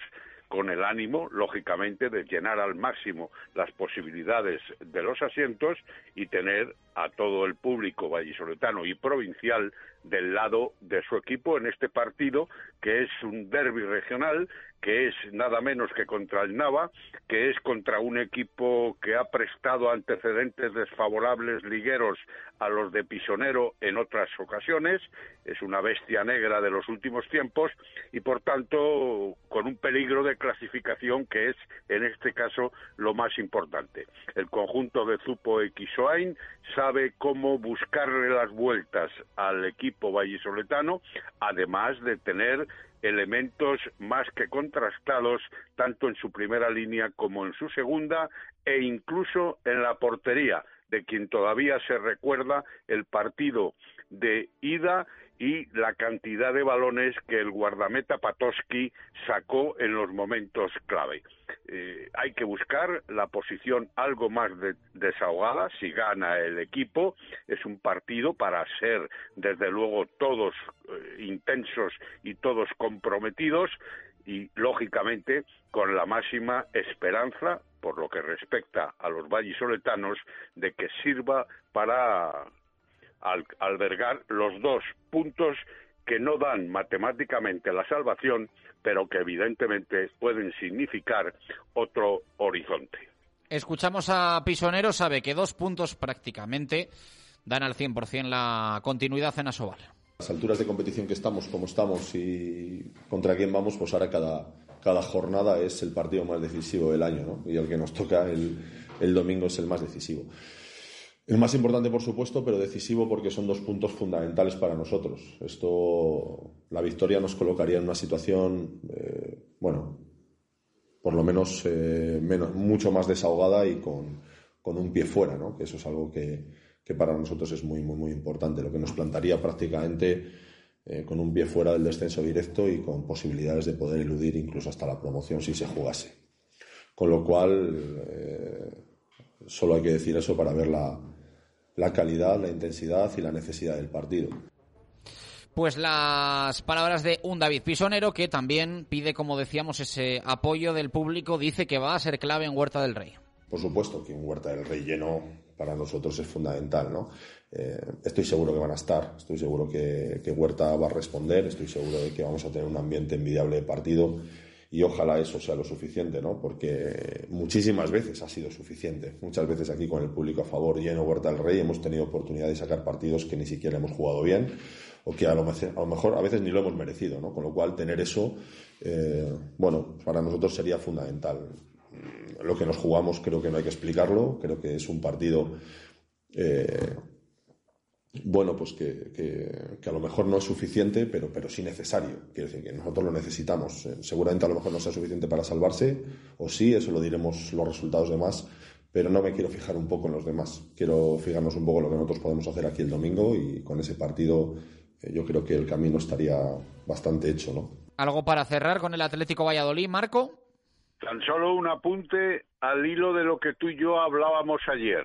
con el ánimo, lógicamente, de llenar al máximo las posibilidades de los asientos y tener a todo el público vallisoletano y provincial del lado de su equipo en este partido, que es un derby regional, que es nada menos que contra el Nava, que es contra un equipo que ha prestado antecedentes desfavorables ligueros a los de Pisonero en otras ocasiones, es una bestia negra de los últimos tiempos y por tanto con un peligro de clasificación que es en este caso lo más importante. El conjunto de Zupo Xoain sabe cómo buscarle las vueltas al equipo vallisoletano, además de tener elementos más que contrastados tanto en su primera línea como en su segunda e incluso en la portería, de quien todavía se recuerda el partido de ida y la cantidad de balones que el guardameta Patoski sacó en los momentos clave. Eh, hay que buscar la posición algo más desahogada si gana el equipo. Es un partido para ser, desde luego, todos eh, intensos y todos comprometidos y, lógicamente, con la máxima esperanza, por lo que respecta a los vallisoletanos, de que sirva para al albergar los dos puntos que no dan matemáticamente la salvación, pero que evidentemente pueden significar otro horizonte.
Escuchamos a Pisonero, sabe que dos puntos prácticamente dan al 100% la continuidad en Asobal.
A las alturas de competición que estamos, como estamos y contra quién vamos, pues ahora cada, cada jornada es el partido más decisivo del año, ¿no? Y el que nos toca el, el domingo es el más decisivo. El más importante, por supuesto, pero decisivo porque son dos puntos fundamentales para nosotros. Esto, la victoria nos colocaría en una situación, eh, bueno, por lo menos, eh, menos, mucho más desahogada y con, un pie fuera, ¿no? Que eso es algo que, para nosotros es muy, muy, muy importante. Lo que nos plantaría prácticamente eh, con un pie fuera del descenso directo y con posibilidades de poder eludir incluso hasta la promoción si se jugase. Con lo cual, solo hay que decir eso para ver la la calidad, la intensidad y la necesidad del partido.
Pues las palabras de un David Pisonero que también pide, como decíamos, ese apoyo del público, dice que va a ser clave en Huerta del Rey.
Por supuesto que un Huerta del Rey lleno para nosotros es fundamental, ¿no? Eh, estoy seguro que van a estar, estoy seguro que, que Huerta va a responder, estoy seguro de que vamos a tener un ambiente envidiable de partido y ojalá eso sea lo suficiente, ¿no? Porque muchísimas veces ha sido suficiente. Muchas veces aquí con el público a favor y en Huerta del Rey hemos tenido oportunidad de sacar partidos que ni siquiera hemos jugado bien o que a lo, mejor a veces ni lo hemos merecido, ¿no? Con lo cual tener eso, eh, bueno, para nosotros sería fundamental. Lo que nos jugamos creo que no hay que explicarlo, creo que es un partido eh, bueno, pues que, a lo mejor no es suficiente, pero, pero sí necesario. Quiero decir que nosotros lo necesitamos. Eh, seguramente a lo mejor no sea suficiente para salvarse, o sí, eso lo diremos los resultados demás, pero no me quiero fijar un poco en los demás. Quiero fijarnos un poco en lo que nosotros podemos hacer aquí el domingo y con ese partido eh, yo creo que el camino estaría bastante hecho, ¿no?
¿Algo para cerrar con el Atlético Valladolid, Marco?
Tan solo un apunte al hilo de lo que tú y yo hablábamos ayer.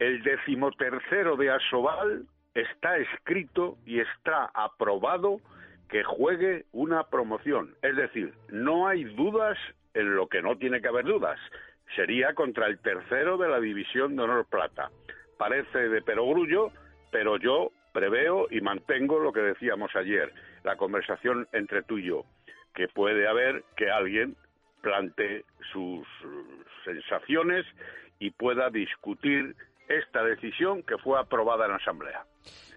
El decimotercero de Asobal está escrito y está aprobado que juegue una promoción. Es decir, no hay dudas en lo que no tiene que haber dudas. Sería contra el tercero de la División de Honor Plata. Parece de perogrullo, pero yo preveo y mantengo lo que decíamos ayer, la conversación entre tú y yo, que puede haber que alguien plantee sus sensaciones y pueda discutir esta decisión que fue aprobada en la Asamblea.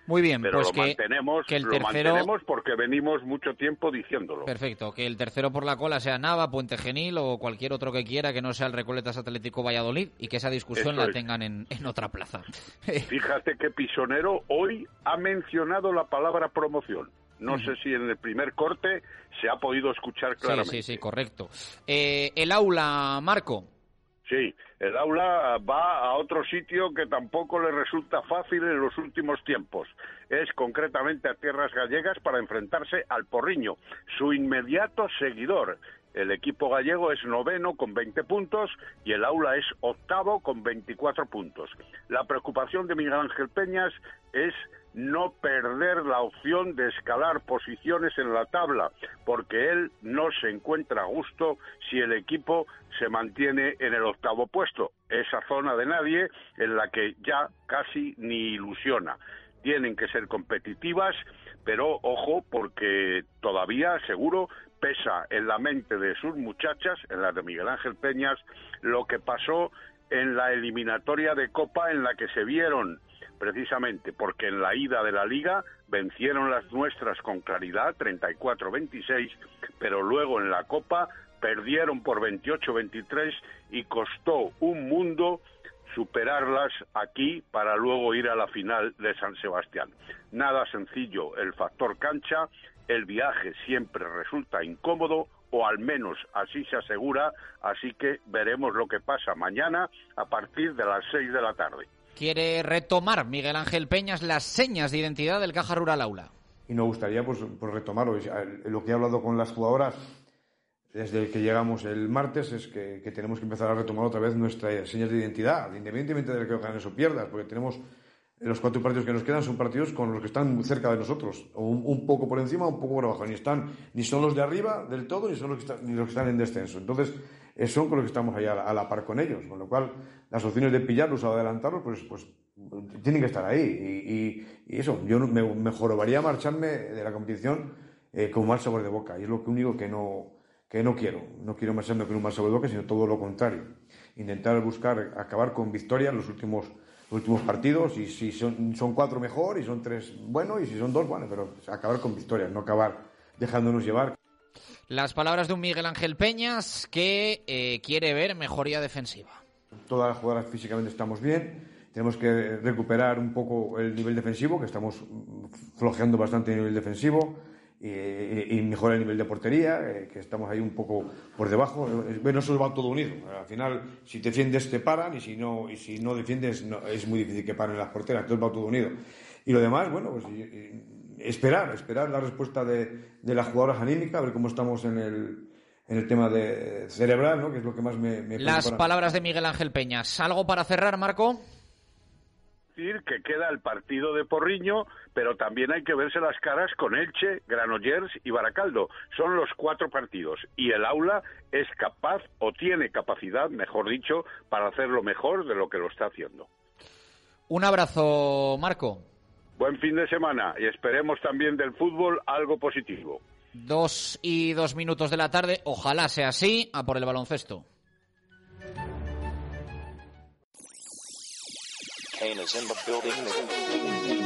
Muy bien,
pero
pues
lo
que,
mantenemos,
el
lo
tercero...
mantenemos porque venimos mucho tiempo diciéndolo.
Perfecto, que el tercero por la cola sea Nava, Puente Genil o cualquier otro que quiera que no sea el Recoletas Atlético Valladolid y que esa discusión la
es.
tengan en, en otra plaza. [laughs]
Fíjate que Pisonero hoy ha mencionado la palabra promoción. No sé si en el primer corte se ha podido escuchar claramente.
Sí, sí, sí, correcto. Eh, el aula, Marco.
Sí, el aula va a otro sitio que tampoco le resulta fácil en los últimos tiempos. Es concretamente a tierras gallegas para enfrentarse al Porriño, su inmediato seguidor, El equipo gallego es noveno con 20 puntos y el aula es octavo con 24 puntos. La preocupación de Miguel Ángel Peñas es no perder la opción de escalar posiciones en la tabla, porque él no se encuentra a gusto si el equipo se mantiene en el octavo puesto, esa zona de nadie en la que ya casi ni ilusiona. Tienen que ser competitivas, pero ojo, porque todavía seguro pesa en la mente de sus muchachas, en la de Miguel Ángel Peñas, lo que pasó en la eliminatoria de Copa en la que se vieron precisamente porque en la ida de la liga vencieron las nuestras con claridad 34-26, pero luego en la Copa perdieron por 28-23 y costó un mundo superarlas aquí para luego ir a la final de San Sebastián. Nada sencillo el factor cancha, el viaje siempre resulta incómodo o al menos así se asegura, así que veremos lo que pasa mañana a partir de las 6 de la tarde.
Quiere retomar Miguel Ángel Peñas las señas de identidad del Caja Rural Aula.
Y nos gustaría pues, pues retomarlo. Lo que he hablado con las jugadoras desde que llegamos el martes es que, tenemos que empezar a retomar otra vez nuestras señas de identidad, independientemente de que ganes o pierdas, porque tenemos los cuatro partidos que nos quedan son partidos con los que están cerca de nosotros, un, poco por encima, un poco por abajo, ni están ni son los de arriba del todo, ni son los que están, ni los que en descenso. Entonces, eh, son con los que estamos ahí a la, par con ellos, con lo cual las opciones de pillarlos o adelantarlos, pues, pues tienen que estar ahí. Y, eso, yo me, mejoraría marcharme de la competición eh, con mal sabor de boca, y es lo único que no que no quiero. No quiero marcharme con un mal sabor de boca, sino todo lo contrario. Intentar buscar acabar con victoria en los últimos, últimos partidos y si son, son cuatro mejor y son tres bueno y si son dos bueno, pero acabar con victoria, no acabar dejándonos llevar.
Las palabras de un Miguel Ángel Peñas que eh, quiere ver mejoría defensiva.
Todas las jugadoras físicamente estamos bien. Tenemos que recuperar un poco el nivel defensivo, que estamos flojeando bastante el nivel defensivo y, mejora el nivel de portería, eh, que estamos ahí un poco por debajo. Bueno, eso va todo unido. Al final, si defiendes, te paran, y si no, y si no defiendes, es muy difícil que paren las porteras. Entonces va todo unido. Y lo demás, bueno, pues esperar, esperar la respuesta de, de las jugadoras anímicas, a ver cómo estamos en el, en el tema de cerebral, ¿no? que es lo que más me, me
Las palabras de Miguel Ángel Peñas. ¿Algo para cerrar, Marco?
Decir que queda el partido de Porriño, pero también hay que verse las caras con Elche, Granollers y Baracaldo. Son los cuatro partidos y el aula es capaz o tiene capacidad, mejor dicho, para hacerlo mejor de lo que lo está haciendo.
Un abrazo, Marco.
Buen fin de semana y esperemos también del fútbol algo positivo.
Dos y dos minutos de la tarde, ojalá sea así, a por el baloncesto. Kane is in the building.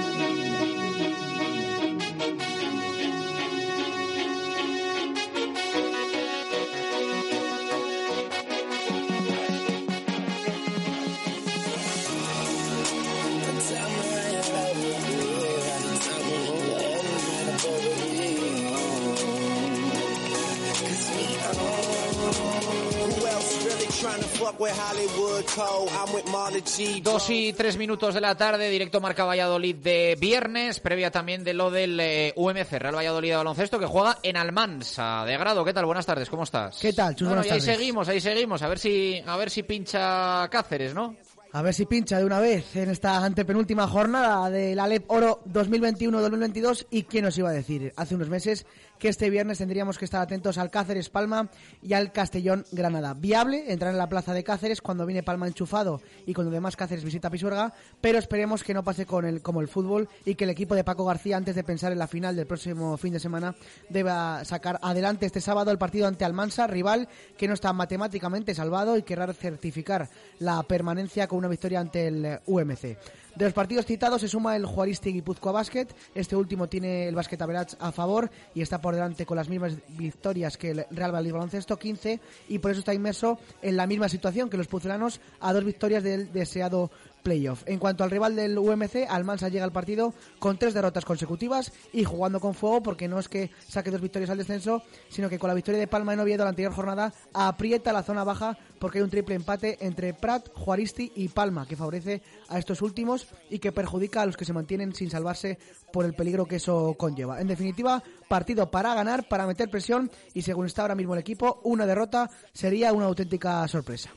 Dos y tres minutos de la tarde, directo Marca Valladolid de viernes, previa también de lo del eh, UMC, Real Valladolid de baloncesto, que juega en Almansa de grado. ¿Qué tal? Buenas tardes, ¿cómo estás?
¿Qué tal?
Chus, ahí seguimos, ahí seguimos, a ver si, a ver si pincha Cáceres, ¿no?
A ver si pincha de una vez en esta antepenúltima jornada del Alep Oro 2021-2022. ¿Y quién nos iba a decir hace unos meses que este viernes tendríamos que estar atentos al Cáceres Palma y al Castellón Granada? Viable entrar en la plaza de Cáceres cuando viene Palma enchufado y cuando demás Cáceres visita Pisuerga, pero esperemos que no pase con el, como el fútbol y que el equipo de Paco García, antes de pensar en la final del próximo fin de semana, deba sacar adelante este sábado el partido ante Almansa, rival que no está matemáticamente salvado y querrá certificar la permanencia con una victoria ante el UMC. De los partidos citados se suma el Juaristi Guipúzcoa Basket. Este último tiene el Basket Average a favor y está por delante con las mismas victorias que el Real Baloncesto, 15, y por eso está inmerso en la misma situación que los pucelanos a dos victorias del deseado playoff. En cuanto al rival del UMC, Almansa llega al partido con tres derrotas consecutivas y jugando con fuego porque no es que saque dos victorias al descenso, sino que con la victoria de Palma en Oviedo la anterior jornada aprieta la zona baja porque hay un triple empate entre Prat, Juaristi y Palma que favorece a estos últimos y que perjudica a los que se mantienen sin salvarse por el peligro que eso conlleva. En definitiva, partido para ganar, para meter presión y según está ahora mismo el equipo, una derrota sería una auténtica sorpresa.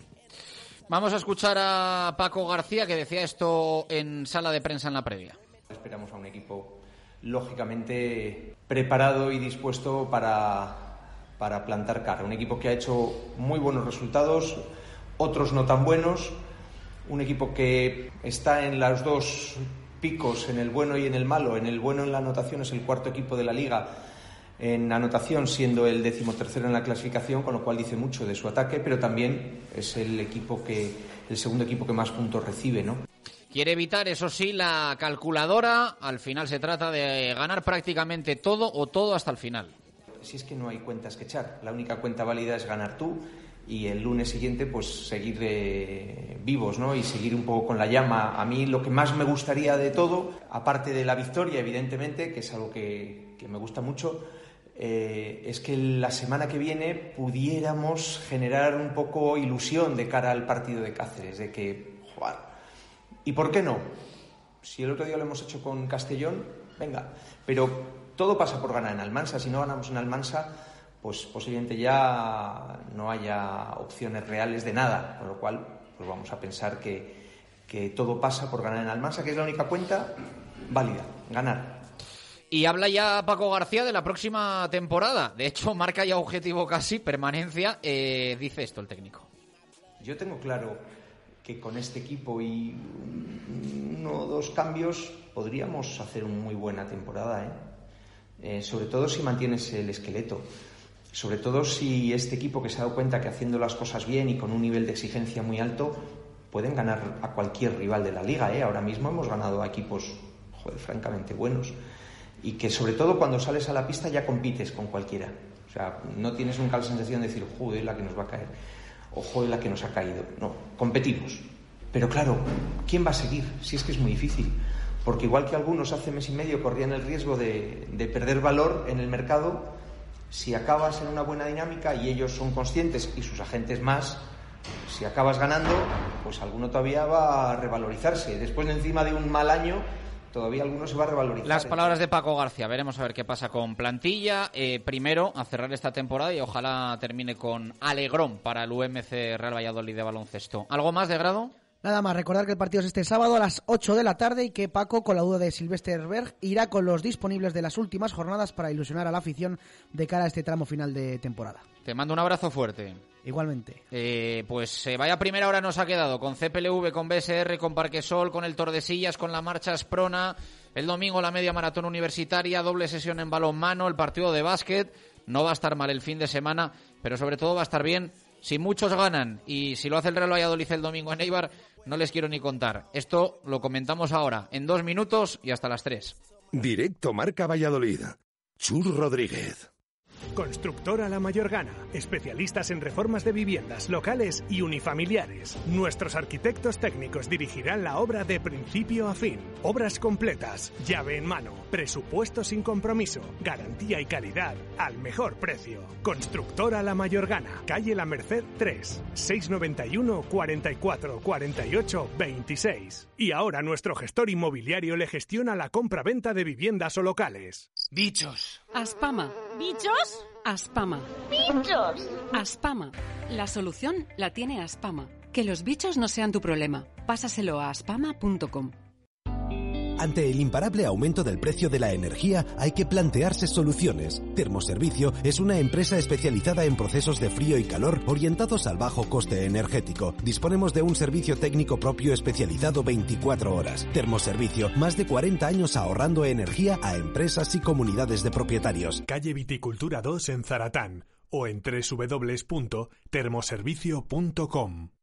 Vamos a escuchar a Paco García que decía esto en sala de prensa en la previa.
Esperamos a un equipo lógicamente preparado y dispuesto para, para plantar cara. Un equipo que ha hecho muy buenos resultados, otros no tan buenos. Un equipo que está en los dos picos, en el bueno y en el malo. En el bueno en la anotación es el cuarto equipo de la liga en anotación, siendo el decimotercero en la clasificación, con lo cual dice mucho de su ataque, pero también es el equipo que el segundo equipo que más puntos recibe, ¿no?
Quiere evitar, eso sí, la calculadora. Al final se trata de ganar prácticamente todo o todo hasta el final.
Si es que no hay cuentas que echar, la única cuenta válida es ganar tú y el lunes siguiente pues seguir eh, vivos ¿no? y seguir un poco con la llama. A mí lo que más me gustaría de todo, aparte de la victoria evidentemente, que es algo que, que me gusta mucho, eh, es que la semana que viene pudiéramos generar un poco ilusión de cara al partido de Cáceres, de que, jugar. ¿Y por qué no? Si el otro día lo hemos hecho con Castellón, venga. Pero todo pasa por ganar en Almansa. Si no ganamos en Almansa, pues posiblemente ya no haya opciones reales de nada. Con lo cual, pues vamos a pensar que, que todo pasa por ganar en Almansa, que es la única cuenta válida, ganar.
Y habla ya Paco García de la próxima temporada. De hecho, marca ya objetivo casi, permanencia. Eh, dice esto el técnico.
Yo tengo claro que con este equipo y uno o dos cambios podríamos hacer una muy buena temporada. ¿eh? Eh, sobre todo si mantienes el esqueleto. Sobre todo si este equipo que se ha dado cuenta que haciendo las cosas bien y con un nivel de exigencia muy alto pueden ganar a cualquier rival de la liga. ¿eh? Ahora mismo hemos ganado a equipos joder, francamente buenos y que sobre todo cuando sales a la pista ya compites con cualquiera. O sea, no tienes nunca la sensación de decir, joder, la que nos va a caer, o joder, la que nos ha caído. No, competimos. Pero claro, ¿quién va a seguir? Si es que es muy difícil. Porque igual que algunos hace mes y medio corrían el riesgo de, de perder valor en el mercado, si acabas en una buena dinámica y ellos son conscientes y sus agentes más, si acabas ganando, pues alguno todavía va a revalorizarse. Después de encima de un mal año, todavía alguno se va a revalorizar.
Las palabras de Paco García. Veremos a ver qué pasa con plantilla. Eh, primero, a cerrar esta temporada y ojalá termine con alegrón para el UMC Real Valladolid de baloncesto. ¿Algo más de grado?
Nada más, recordar que el partido es este sábado a las 8 de la tarde y que Paco, con la duda de Silvester Berg, irá con los disponibles de las últimas jornadas para ilusionar a la afición de cara a este tramo final de temporada.
Te mando un abrazo fuerte.
Igualmente.
Eh, pues eh, vaya primera hora nos ha quedado con CPLV, con BSR, con Parquesol, con el Tordesillas, con la marcha Sprona, el domingo la media maratón universitaria, doble sesión en balonmano, el partido de básquet. No va a estar mal el fin de semana, pero sobre todo va a estar bien si muchos ganan y si lo hace el Real Valladolid el domingo en Eibar, no les quiero ni contar. Esto lo comentamos ahora, en dos minutos y hasta las tres.
Directo Marca Valladolid. Chur Rodríguez.
Constructora La Mayorgana, especialistas en reformas de viviendas locales y unifamiliares. Nuestros arquitectos técnicos dirigirán la obra de principio a fin. Obras completas, llave en mano, presupuesto sin compromiso, garantía y calidad al mejor precio. Constructora La Mayorgana, calle La Merced 3, 691 44 48 26. Y ahora nuestro gestor inmobiliario le gestiona la compra-venta de viviendas o locales.
Bichos.
Aspama.
¿Bichos?
Aspama.
¡Bichos!
Aspama. La solución la tiene Aspama. Que los bichos no sean tu problema. Pásaselo a aspama.com.
Ante el imparable aumento del precio de la energía hay que plantearse soluciones. Termoservicio es una empresa especializada en procesos de frío y calor orientados al bajo coste energético. Disponemos de un servicio técnico propio especializado 24 horas. Termoservicio, más de 40 años ahorrando energía a empresas y comunidades de propietarios.
Calle Viticultura 2 en Zaratán o en www.termoservicio.com.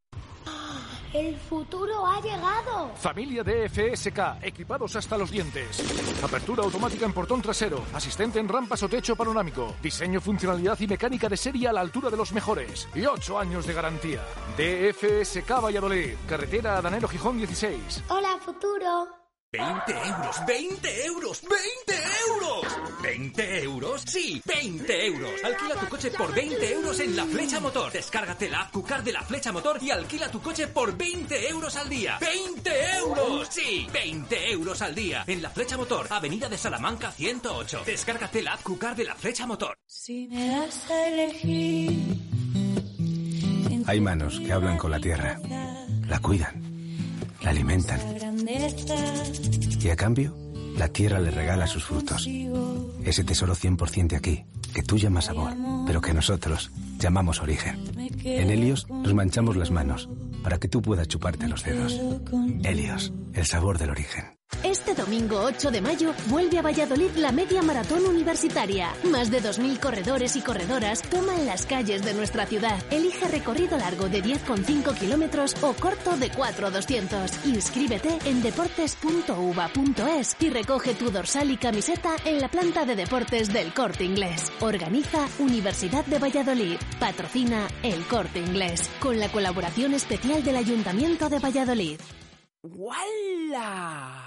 ¡El futuro ha llegado!
Familia de FSK, equipados hasta los dientes. Apertura automática en portón trasero, asistente en rampas o techo panorámico, diseño, funcionalidad y mecánica de serie a la altura de los mejores. Y 8 años de garantía. DFSK Valladolid, carretera Danero Gijón 16.
¡Hola, futuro!
20 euros, 20 euros, 20 euros. ¿20 euros? Sí, 20 euros. Alquila tu coche por 20 euros en La Flecha Motor. Descárgate la app Cucar de La Flecha Motor y alquila tu coche por 20 euros al día. ¡20 euros! Sí, 20 euros al día. En La Flecha Motor, Avenida de Salamanca 108. Descárgate la app Cucar de La Flecha Motor.
Si me das a elegir.
Hay manos que hablan con la tierra, la cuidan, la alimentan y a cambio la tierra le regala sus frutos. Ese tesoro 100% de aquí, que tú llamas sabor, pero que nosotros llamamos origen. En Helios nos manchamos las manos para que tú puedas chuparte los dedos. Helios, el sabor del origen.
Este domingo 8 de mayo vuelve a Valladolid la media maratón universitaria. Más de 2.000 corredores y corredoras toman las calles de nuestra ciudad. Elige recorrido largo de 10,5 kilómetros o corto de 4,200. Inscríbete en deportes.uva.es y recoge tu dorsal y camiseta en la planta de deportes del Corte Inglés. Organiza Universidad de Valladolid. Patrocina el Corte Inglés. Con la colaboración especial del Ayuntamiento de Valladolid.
¡Wala!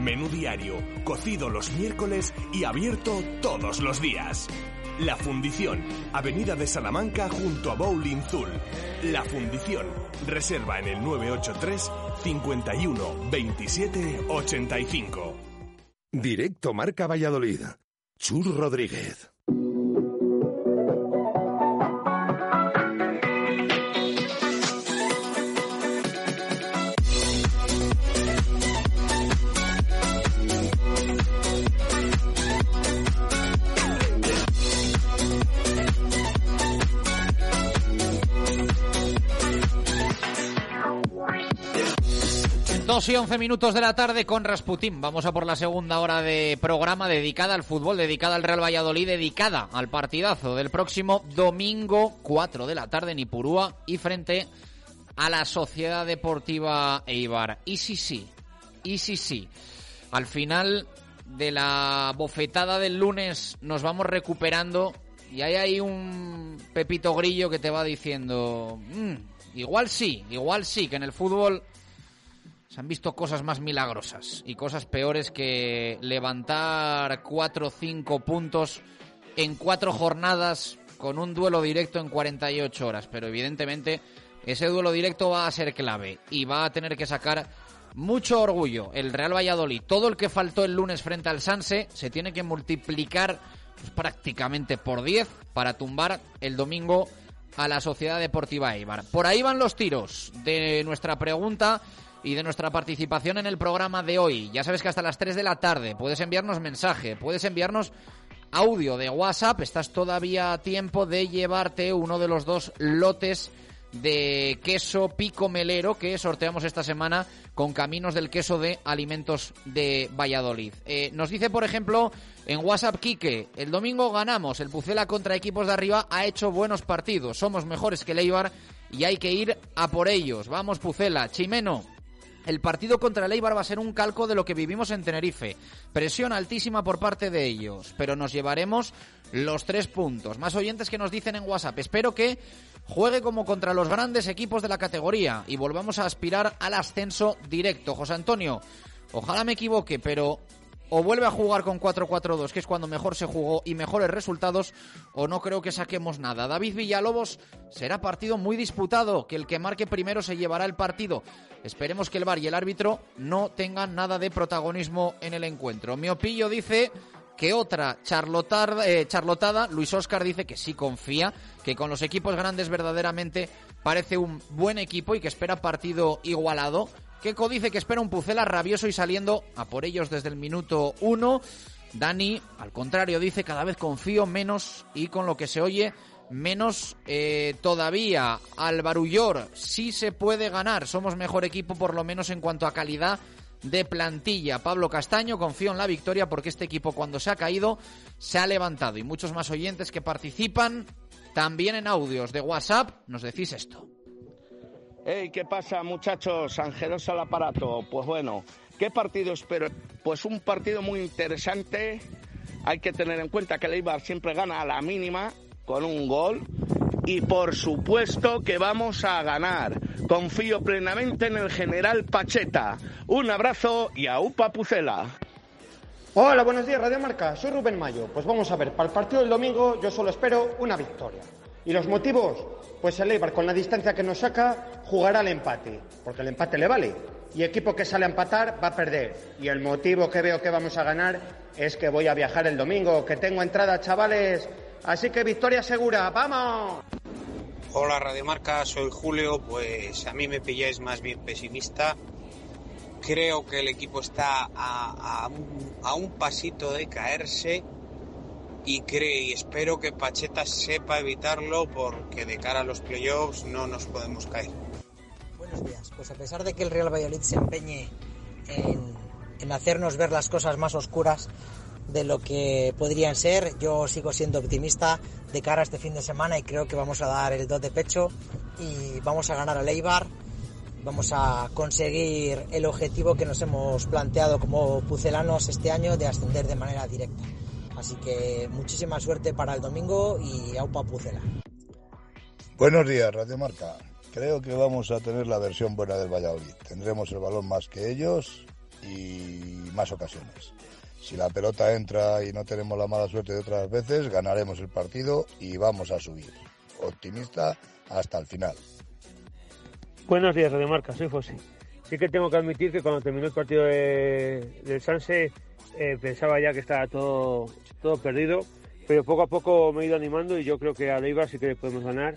Menú diario, cocido los miércoles y abierto todos los días. La Fundición, Avenida de Salamanca junto a Bowling Zul. La Fundición, reserva en el 983 51 27 85.
Directo Marca Valladolid. Chur Rodríguez.
Dos y once minutos de la tarde con Rasputín. Vamos a por la segunda hora de programa dedicada al fútbol, dedicada al Real Valladolid, dedicada al partidazo del próximo domingo 4 de la tarde en Ipurúa y frente a la Sociedad Deportiva Eibar. Y sí, sí, y sí, sí. Al final de la bofetada del lunes nos vamos recuperando y hay ahí un Pepito Grillo que te va diciendo, "Mm, igual sí, igual sí, que en el fútbol se han visto cosas más milagrosas y cosas peores que levantar cuatro o cinco puntos en cuatro jornadas con un duelo directo en 48 horas. Pero evidentemente ese duelo directo va a ser clave y va a tener que sacar mucho orgullo el Real Valladolid. Todo el que faltó el lunes frente al Sanse se tiene que multiplicar pues, prácticamente por 10 para tumbar el domingo a la Sociedad Deportiva Eibar. Por ahí van los tiros de nuestra pregunta y de nuestra participación en el programa de hoy. Ya sabes que hasta las 3 de la tarde puedes enviarnos mensaje, puedes enviarnos audio de WhatsApp. Estás todavía a tiempo de llevarte uno de los dos lotes de queso pico melero que sorteamos esta semana con Caminos del Queso de Alimentos de Valladolid. Eh, nos dice, por ejemplo, en WhatsApp Quique, el domingo ganamos, el Pucela contra equipos de arriba ha hecho buenos partidos, somos mejores que Leibar y hay que ir a por ellos. Vamos Pucela, Chimeno. El partido contra el Eibar va a ser un calco de lo que vivimos en Tenerife. Presión altísima por parte de ellos, pero nos llevaremos los tres puntos. Más oyentes que nos dicen en WhatsApp. Espero que juegue como contra los grandes equipos de la categoría y volvamos a aspirar al ascenso directo. José Antonio, ojalá me equivoque, pero o vuelve a jugar con 4-4-2, que es cuando mejor se jugó y mejores resultados, o no creo que saquemos nada. David Villalobos será partido muy disputado, que el que marque primero se llevará el partido. Esperemos que el VAR y el árbitro no tengan nada de protagonismo en el encuentro. Miopillo dice que otra eh, charlotada, Luis Oscar dice que sí confía, que con los equipos grandes verdaderamente parece un buen equipo y que espera partido igualado. Keco dice que espera un Pucela rabioso y saliendo a por ellos desde el minuto uno. Dani, al contrario, dice cada vez confío menos y con lo que se oye menos eh, todavía. Al Barullor sí se puede ganar, somos mejor equipo por lo menos en cuanto a calidad de plantilla. Pablo Castaño, confío en la victoria porque este equipo cuando se ha caído se ha levantado y muchos más oyentes que participan también en audios de WhatsApp nos decís esto.
Hey, ¿qué pasa muchachos? Angelos al aparato. Pues bueno, ¿qué partido espero? Pues un partido muy interesante. Hay que tener en cuenta que el Eibar siempre gana a la mínima con un gol. Y por supuesto que vamos a ganar. Confío plenamente en el general Pacheta. Un abrazo y a Upa Pucela.
Hola, buenos días, Radio Marca. Soy Rubén Mayo. Pues vamos a ver, para el partido del domingo yo solo espero una victoria. ¿Y los motivos? Pues el Eibar, con la distancia que nos saca, jugará al empate, porque el empate le vale. Y equipo que sale a empatar va a perder. Y el motivo que veo que vamos a ganar es que voy a viajar el domingo, que tengo entrada, chavales. Así que victoria segura, ¡vamos!
Hola Radio Marca, soy Julio, pues a mí me pilláis más bien pesimista. Creo que el equipo está a un pasito de caerse y creo y espero que Pacheta sepa evitarlo porque de cara a los playoffs no nos podemos caer.
Buenos días. Pues a pesar de que el Real Valladolid se empeñe en, hacernos ver las cosas más oscuras de lo que podrían ser, yo sigo siendo optimista de cara a este fin de semana y creo que vamos a dar el dos de pecho y vamos a ganar al Eibar. Vamos a conseguir el objetivo que nos hemos planteado como pucelanos este año de ascender de manera directa. Así que muchísima suerte para el domingo y aupa Pucela.
Buenos días, Radio Marca. Creo que vamos a tener la versión buena del Valladolid. Tendremos el balón más que ellos y más ocasiones. Si la pelota entra y no tenemos la mala suerte de otras veces, ganaremos el partido y vamos a subir. Optimista hasta el final.
Buenos días, Radio Marca. Soy José. Sí que tengo que admitir que cuando terminó el partido de, del Sanse eh, pensaba ya que estaba todo, todo perdido, pero poco a poco me he ido animando y yo creo que a Leibar sí que le podemos ganar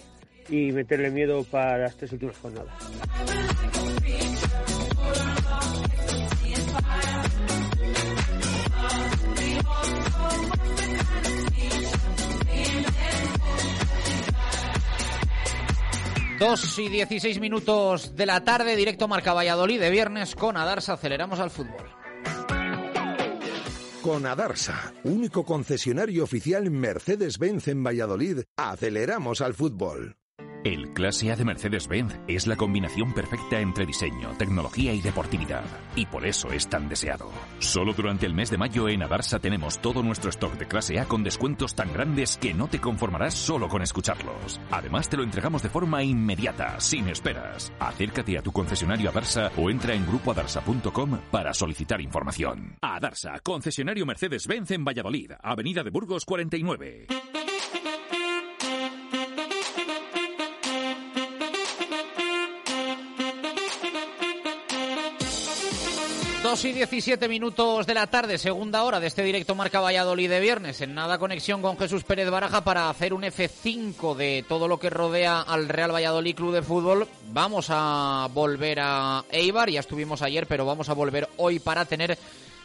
y meterle miedo para las tres últimas jornadas.
2 y 16 minutos de la tarde, directo Marca Valladolid de viernes con Adarsa. Aceleramos al fútbol.
Con Adarsa, único concesionario oficial Mercedes-Benz en Valladolid, aceleramos al fútbol.
El Clase A de Mercedes-Benz es la combinación perfecta entre diseño, tecnología y deportividad. Y por eso es tan deseado. Solo durante el mes de mayo en Adarsa tenemos todo nuestro stock de Clase A con descuentos tan grandes que no te conformarás solo con escucharlos. Además te lo entregamos de forma inmediata, sin esperas. Acércate a tu concesionario Adarsa o entra en grupoadarsa.com para solicitar información. Adarsa, concesionario Mercedes-Benz en Valladolid, Avenida de Burgos 49.
2 y 17 minutos de la tarde, segunda hora de este directo Marca Valladolid de viernes. En nada conexión con Jesús Pérez Baraja para hacer un F5 de todo lo que rodea al Real Valladolid Club de Fútbol. Vamos a volver a Eibar, ya estuvimos ayer, pero vamos a volver hoy para tener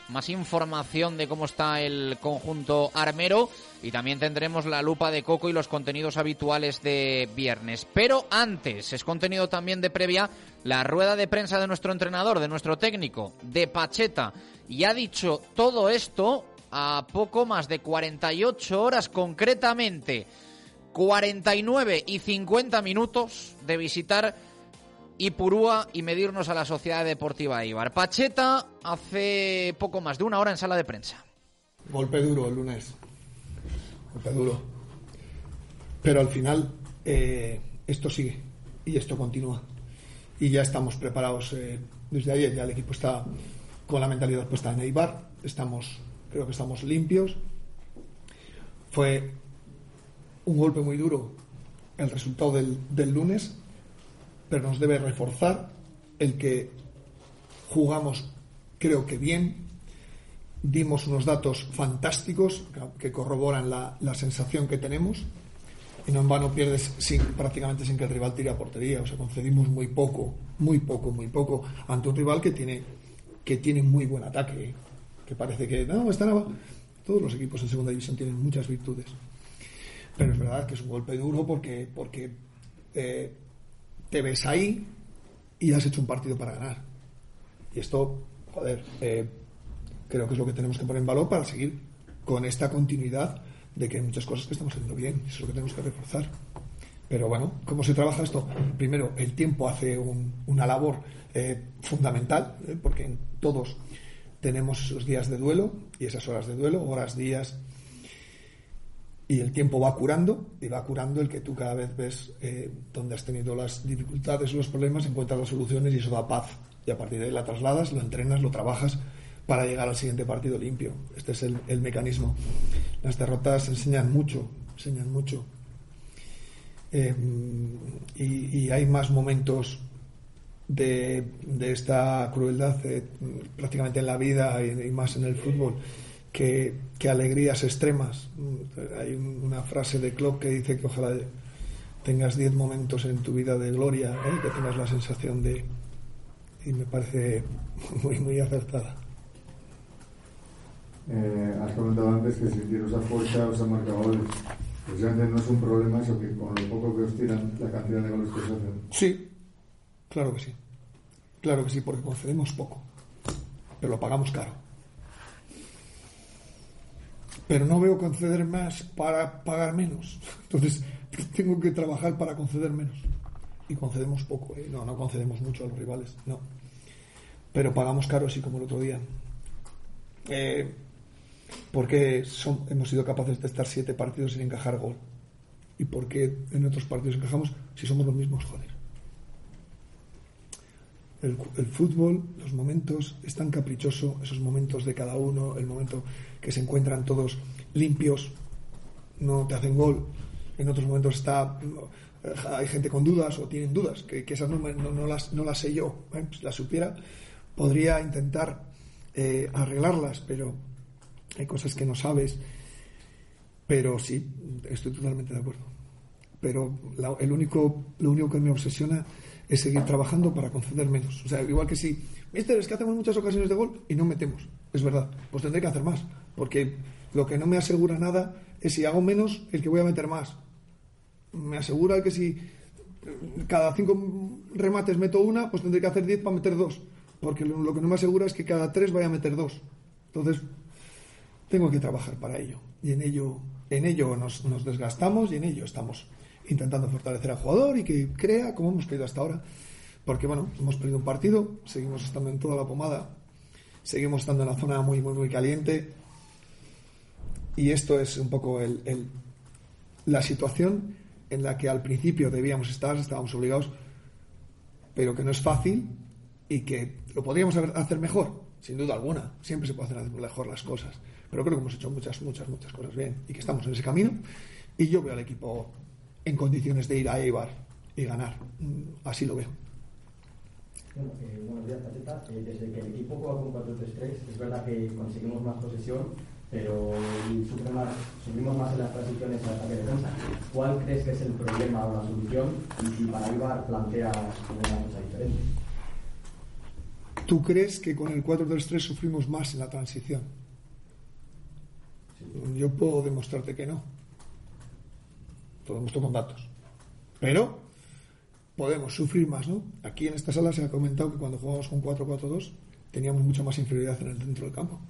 más información de cómo está el conjunto armero y también tendremos la lupa de Coco y los contenidos habituales de viernes. Pero antes, es contenido también de previa la rueda de prensa de nuestro entrenador, de nuestro técnico, de Pacheta. Y ha dicho todo esto a poco más de 48 horas concretamente. 49 y 50 minutos de visitar Ipurúa y medirnos a la Sociedad Deportiva Ibar. Pacheta hace poco más de una hora en sala de prensa.
Golpe duro el lunes. Golpe duro. Pero al final eh, esto sigue y esto continúa. Y ya estamos preparados eh, desde ayer. Ya el equipo está con la mentalidad puesta en Eibar. Estamos, creo que estamos limpios. Fue un golpe muy duro el resultado del, del lunes pero nos debe reforzar el que jugamos, creo que bien, dimos unos datos fantásticos que corroboran la, la sensación que tenemos y no en vano pierdes sin, prácticamente sin que el rival tire a portería. O sea, concedimos muy poco, muy poco, muy poco ante un rival que tiene, que tiene muy buen ataque. ¿eh? Que parece que no, está nada. Todos los equipos en segunda división tienen muchas virtudes. Pero es verdad que es un golpe duro porque, porque eh, te ves ahí y has hecho un partido para ganar. Y esto, joder, eh, creo que es lo que tenemos que poner en valor para seguir con esta continuidad de que hay muchas cosas que estamos haciendo bien, eso es lo que tenemos que reforzar. Pero bueno, ¿cómo se trabaja esto? Primero, el tiempo hace un- una labor eh, fundamental, eh, porque todos tenemos esos días de duelo y esas horas de duelo, horas, días, y el tiempo va curando y va curando el que tú cada vez ves eh, donde has tenido las dificultades los problemas, encuentras las soluciones y eso da paz. Y a partir de ahí la trasladas, lo entrenas, lo trabajas para llegar al siguiente partido limpio. Este es el mecanismo. Las derrotas enseñan mucho, enseñan mucho. Eh, y, hay más momentos de, esta crueldad eh, prácticamente en la vida y, más en el fútbol que, alegrías extremas. Hay un- una frase de Klopp que dice que ojalá tengas 10 momentos en tu vida de gloria, ¿eh? que tengas la sensación de... Y me parece [laughs] muy, muy acertada.
Eh, has comentado antes que si tiros a fuerza os han marcado goles. Precisamente no es un problema eso que con lo poco que os tiran, la cantidad de goles que os hacen.
Sí, claro que sí. Claro que sí, porque concedemos poco, pero lo pagamos caro. Pero no veo conceder más para pagar menos. [laughs] Entonces, tengo que trabajar para conceder menos. Y concedemos poco, ¿eh? No, no concedemos mucho a los rivales, no. Pero pagamos caro, así como el otro día. Eh, porque son- hemos sido capaces de estar siete partidos sin encajar gol. ¿Y por qué en otros partidos encajamos si somos los mismos? Joder. El, fútbol, los momentos, es tan caprichoso, esos momentos de cada uno, el momento que se encuentran todos limpios, no te hacen gol. En otros momentos está eh, hay gente con dudas o tienen dudas, que, esas no, las, no las sé yo. ¿eh? Si las supiera, podría intentar eh, arreglarlas, pero hay cosas que no sabes. Pero sí, estoy totalmente de acuerdo. Pero la- el único, lo único que me obsesiona es seguir trabajando para conceder menos. O sea, igual que si, mister, es que hacemos muchas ocasiones de gol y no metemos. Es verdad, pues tendré que hacer más. Porque lo que no me asegura nada es si hago menos, el que voy a meter más. Me asegura que si cada cinco remates meto una, pues tendré que hacer diez para meter dos. Porque lo que no me asegura es que cada tres vaya a meter dos. Entonces, tengo que trabajar para ello. Y en ello, en ello nos, desgastamos y en ello estamos intentando fortalecer al jugador y que crea como hemos creído hasta ahora. Porque bueno, hemos perdido un partido, seguimos estando en toda la pomada, seguimos estando en la zona muy, muy, muy caliente. Y esto es un poco el, el- la situación en la que al principio debíamos estar, estábamos obligados, pero que no es fácil y que lo podríamos hacer mejor, sin duda alguna. Siempre se puede hacer mejor las cosas. Pero creo que hemos hecho muchas, muchas, muchas cosas bien y que estamos en ese camino. Y yo veo al equipo en condiciones de ir a Eibar y ganar. Mm, Así lo veo.
Bueno, eh, buenos días, Pacheta. Eh, desde que el equipo juega con 4-3-3, es verdad que conseguimos más posesión, pero más, sufrimos más en las transiciones al ataque de defensa. ¿Cuál crees que es el problema o la solución? Y si para Ibar planteas una cosa diferente.
¿Tú crees que con el 4-3-3 sufrimos más en la transición? Yo puedo demostrarte que no. Te lo demuestro con datos. Pero podemos sufrir más, ¿no? Aquí en esta sala se ha comentado que cuando jugábamos con 4-4-2 teníamos mucha más inferioridad en el centro del campo.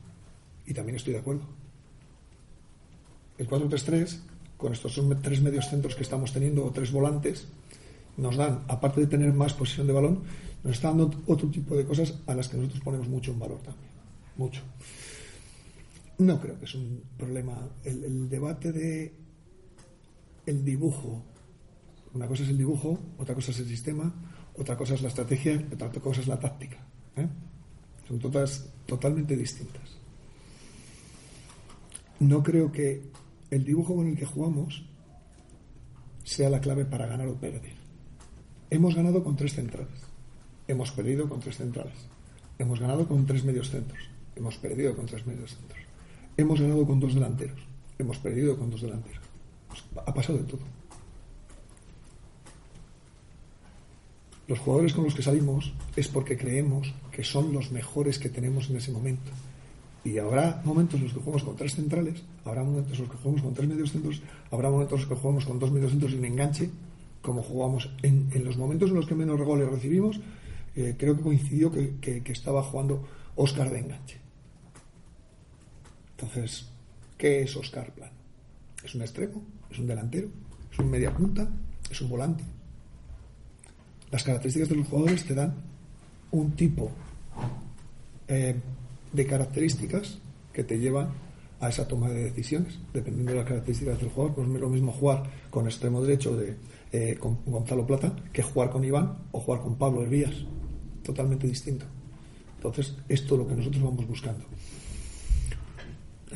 Y también estoy de acuerdo. El 4-3-3, con estos tres medios centros que estamos teniendo, o tres volantes, nos dan, aparte de tener más posesión de balón, nos está dando otro tipo de cosas a las que nosotros ponemos mucho en valor también. Mucho. No creo que es un problema. El, debate de el dibujo. Una cosa es el dibujo, otra cosa es el sistema, otra cosa es la estrategia, otra cosa es la táctica. ¿eh? Son todas totalmente distintas. No creo que el dibujo con el que jugamos sea la clave para ganar o perder. Hemos ganado con tres centrales. Hemos perdido con tres centrales. Hemos ganado con tres medios centros. Hemos perdido con tres medios centros. Hemos ganado con dos delanteros. Hemos perdido con dos delanteros. Pues ha pasado de todo. Los jugadores con los que salimos es porque creemos que son los mejores que tenemos en ese momento. Y habrá momentos en los que jugamos con tres centrales, habrá momentos en los que jugamos con tres medios centros, habrá momentos en los que jugamos con dos medios centros y un enganche, como jugamos en, los momentos en los que menos goles recibimos. eh, creo que coincidió que- que estaba jugando Oscar de enganche. Entonces, ¿qué es Oscar Plano? ¿Es un extremo? ¿Es un delantero? ¿Es un media punta? ¿Es un volante? Las características de los jugadores te dan un tipo eh, de características que te llevan a esa toma de decisiones, dependiendo de las características del jugador. Pues no es lo mismo jugar con extremo derecho de eh, con Gonzalo Plata que jugar con Iván o jugar con Pablo Hervías. Totalmente distinto. Entonces, esto es lo que nosotros vamos buscando.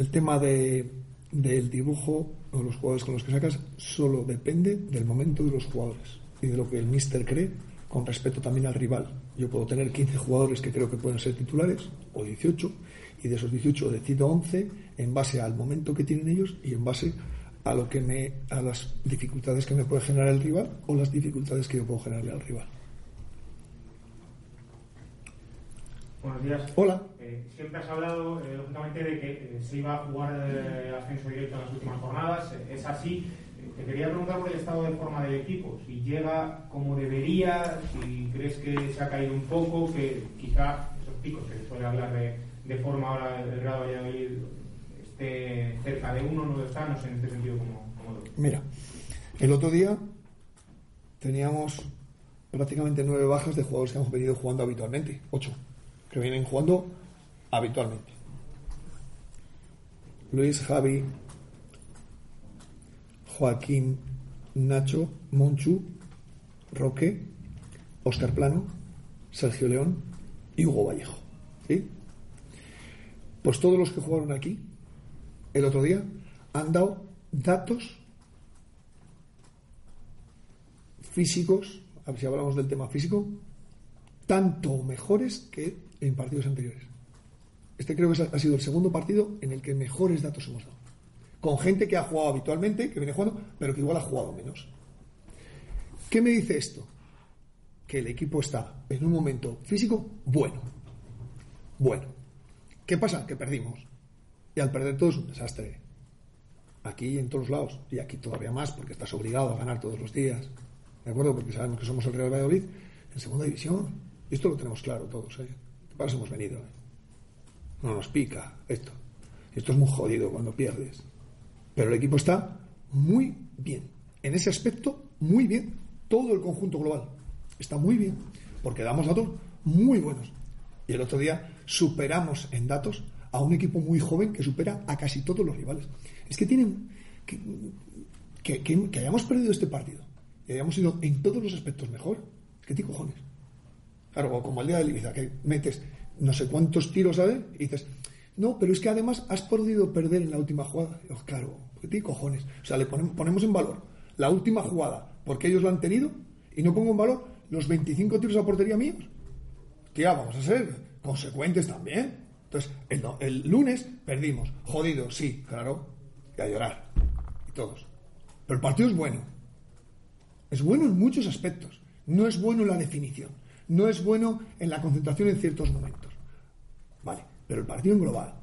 El tema de, del dibujo o los jugadores con los que sacas solo depende del momento de los jugadores y de lo que el míster cree con respecto también al rival. Yo puedo tener 15 jugadores que creo que pueden ser titulares o 18 y de esos 18 decido 11 en base al momento que tienen ellos y en base a lo que me a las dificultades que me puede generar el rival o las dificultades que yo puedo generarle al rival.
Buenos días.
Hola.
Eh, siempre has hablado, eh, lógicamente, de que eh, se iba a jugar eh, ascenso directo en las últimas jornadas. Es así. Te quería preguntar por el estado de forma del equipo. Si llega como debería, si crees que se ha caído un poco, que quizá esos picos que se suele hablar de, de forma ahora el Real Valladolid esté cerca de uno, no lo está, no sé en este sentido cómo, cómo lo.
Mira, el otro día teníamos prácticamente nueve bajas de jugadores que hemos venido jugando habitualmente, ocho, que vienen jugando habitualmente. Luis, Javi, Joaquín, Nacho, Monchu, Roque, Oscar Plano, Sergio León y Hugo Vallejo. ¿Sí? Pues todos los que jugaron aquí el otro día han dado datos físicos, a ver si hablamos del tema físico, tanto mejores que en partidos anteriores. Este creo que ha sido el segundo partido en el que mejores datos hemos dado. Con gente que ha jugado habitualmente, que viene jugando, pero que igual ha jugado menos. ¿Qué me dice esto? Que el equipo está en un momento físico bueno. Bueno. ¿Qué pasa? Que perdimos. Y al perder todo es un desastre. Aquí en todos lados. Y aquí todavía más, porque estás obligado a ganar todos los días. ¿De acuerdo? Porque sabemos que somos el Real Valladolid en segunda división. Y esto lo tenemos claro todos, ¿eh? Para eso hemos venido. ¿eh? No nos pica esto. Esto es muy jodido cuando pierdes. Pero el equipo está muy bien. En ese aspecto, muy bien. Todo el conjunto global está muy bien. Porque damos datos muy buenos. Y el otro día superamos en datos a un equipo muy joven que supera a casi todos los rivales. Es que tienen. que, que, hayamos perdido este partido y hayamos ido en todos los aspectos mejor. Que ti cojones. Claro, o como el día de Ibiza, que metes no sé cuántos tiros, ¿sabes? Y dices, no, pero es que además has podido perder en la última jugada. Yo, claro, ti cojones. O sea, le ponemos, ponemos en valor la última jugada porque ellos lo han tenido y no pongo en valor los 25 tiros a portería míos. Tía, vamos a ser consecuentes también. Entonces, el, el lunes perdimos. Jodido, sí, claro. Y a llorar. Y todos. Pero el partido es bueno. Es bueno en muchos aspectos. No es bueno en la definición. No es bueno en la concentración en ciertos momentos. Vale, pero el partido en global.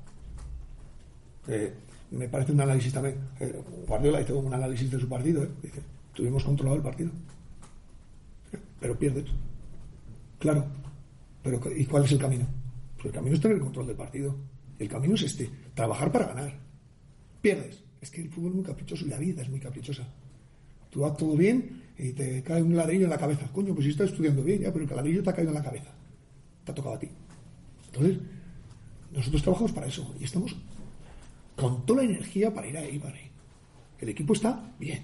Eh, me parece un análisis también. Eh, Guardiola hizo un análisis de su partido. Eh. Dice, tuvimos controlado el partido. Pero pierdes. Claro. Pero, ¿Y cuál es el camino? Pues el camino es tener el control del partido. El camino es este, trabajar para ganar. Pierdes. Es que el fútbol es muy caprichoso y la vida es muy caprichosa. Tú vas todo bien y te cae un ladrillo en la cabeza. Coño, pues si estás estudiando bien, ya, pero el ladrillo te ha caído en la cabeza. Te ha tocado a ti. Entonces, nosotros trabajamos para eso y estamos con toda la energía para ir ahí, para ahí. El equipo está bien.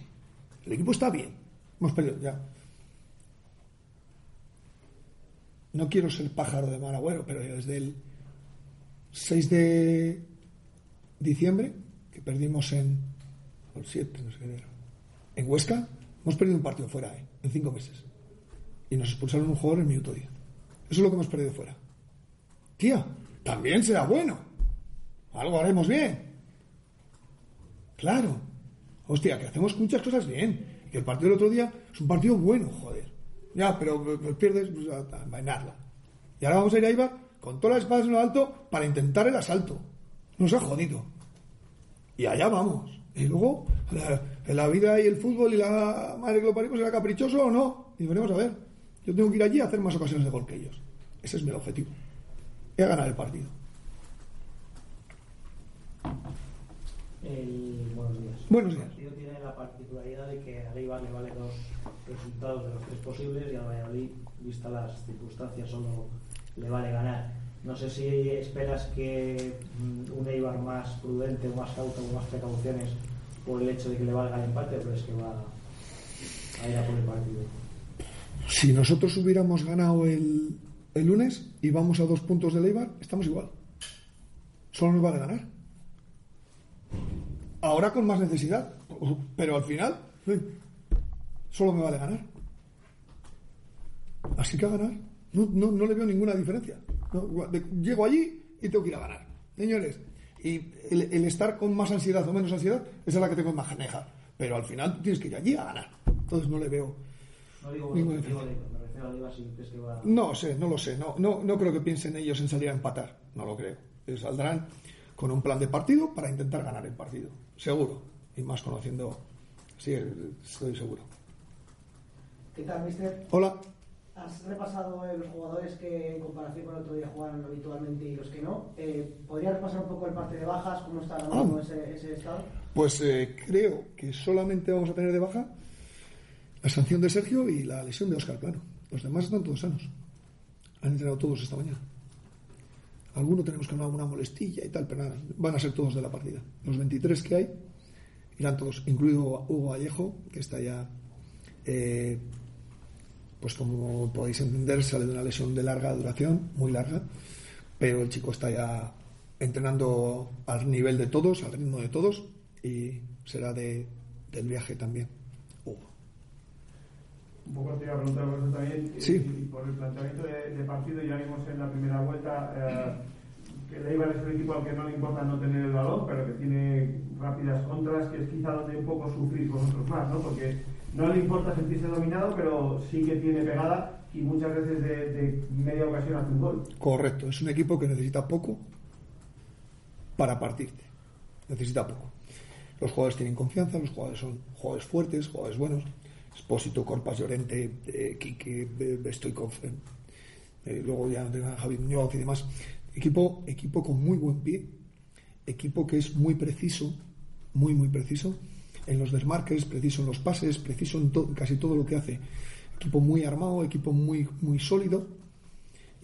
El equipo está bien. Hemos perdido ya. No quiero ser pájaro de mal agüero, pero desde el 6 de diciembre, que perdimos en. el 7, no sé qué era, en Huesca, hemos perdido un partido fuera, ¿eh? en cinco meses. Y nos expulsaron un jugador en el minuto 10. Eso es lo que hemos perdido fuera. Tía, también será bueno. Algo haremos bien. Claro. Hostia, que hacemos muchas cosas bien. Que el partido del otro día es un partido bueno, joder. Ya, pero pues, pierdes, pues a, a envainarla. Y ahora vamos a ir a Ibar con todas las espadas en lo alto para intentar el asalto. Nos ha jodido. Y allá vamos. Y luego, la, vida y el fútbol y la madre que lo parió será caprichoso o no. Y veremos a ver. Yo tengo que ir allí a hacer más ocasiones de gol que ellos. Ese es mi objetivo. es ganar el partido.
El, buenos días.
Buenos días.
El partido tiene la particularidad de que a Leibar le vale dos resultados de los tres posibles y a Valladolid, vista las circunstancias, solo le vale ganar. No sé si esperas que mm, un Eibar más prudente o más cauto o más precauciones por el hecho de que le valga el empate o crees que va a ir a por el partido.
Si nosotros hubiéramos ganado el, el lunes y vamos a dos puntos de Leibar, estamos igual. Solo nos vale ganar. Ahora con más necesidad, pero al final solo me vale ganar. Así que a ganar. No, no, no le veo ninguna diferencia. Llego allí y tengo que ir a ganar. Señores, y el, el estar con más ansiedad o menos ansiedad, esa es la que tengo en maneja. Pero al final tienes que ir allí a ganar. Entonces no le veo.
Digo, digo a
No sé, no lo sé. No, no, no creo que piensen ellos en salir a empatar. No lo creo. Ellos saldrán con un plan de partido para intentar ganar el partido. Seguro. Y más conociendo. Sí, estoy seguro.
¿Qué tal, mister?
Hola.
Has repasado los jugadores que en comparación con el otro día jugaron habitualmente y los que no. Eh, ¿Podrías repasar un poco el parte de bajas? ¿Cómo está
Ah.
ese, ese estado?
Pues eh, creo que solamente vamos a tener de baja la sanción de Sergio y la lesión de Oscar Plano. Los demás están todos sanos. Han entrenado todos esta mañana. Algunos tenemos que alguna molestilla y tal, pero nada, van a ser todos de la partida. Los 23 que hay irán todos, incluido Hugo Vallejo, que está ya, eh, pues como podéis entender, sale de una lesión de larga duración, muy larga, pero el chico está ya entrenando al nivel de todos, al ritmo de todos, y será de, del viaje también.
Un poco te iba a preguntar por eso también,
Sí.
y por el planteamiento de, de partido, ya vimos en la primera vuelta eh, el Eibar es un equipo al que no le importa no tener el balón, pero que tiene rápidas contras, que es quizá donde un poco sufrir vosotros más, ¿no? Porque no le importa sentirse dominado, pero sí que tiene pegada y muchas veces de, media ocasión hace un gol.
Correcto, es un equipo que necesita poco para partirte. Necesita poco. Los jugadores tienen confianza, los jugadores son jugadores fuertes, jugadores buenos. Espósito, Corpas, Llorente, eh, Quique, eh, eh, luego ya Javi Muñoz y demás. Equipo, equipo con muy buen pie, equipo que es muy preciso, muy, muy preciso en los desmarques, preciso en los pases, preciso en to- casi todo lo que hace. Equipo muy armado, equipo muy, muy sólido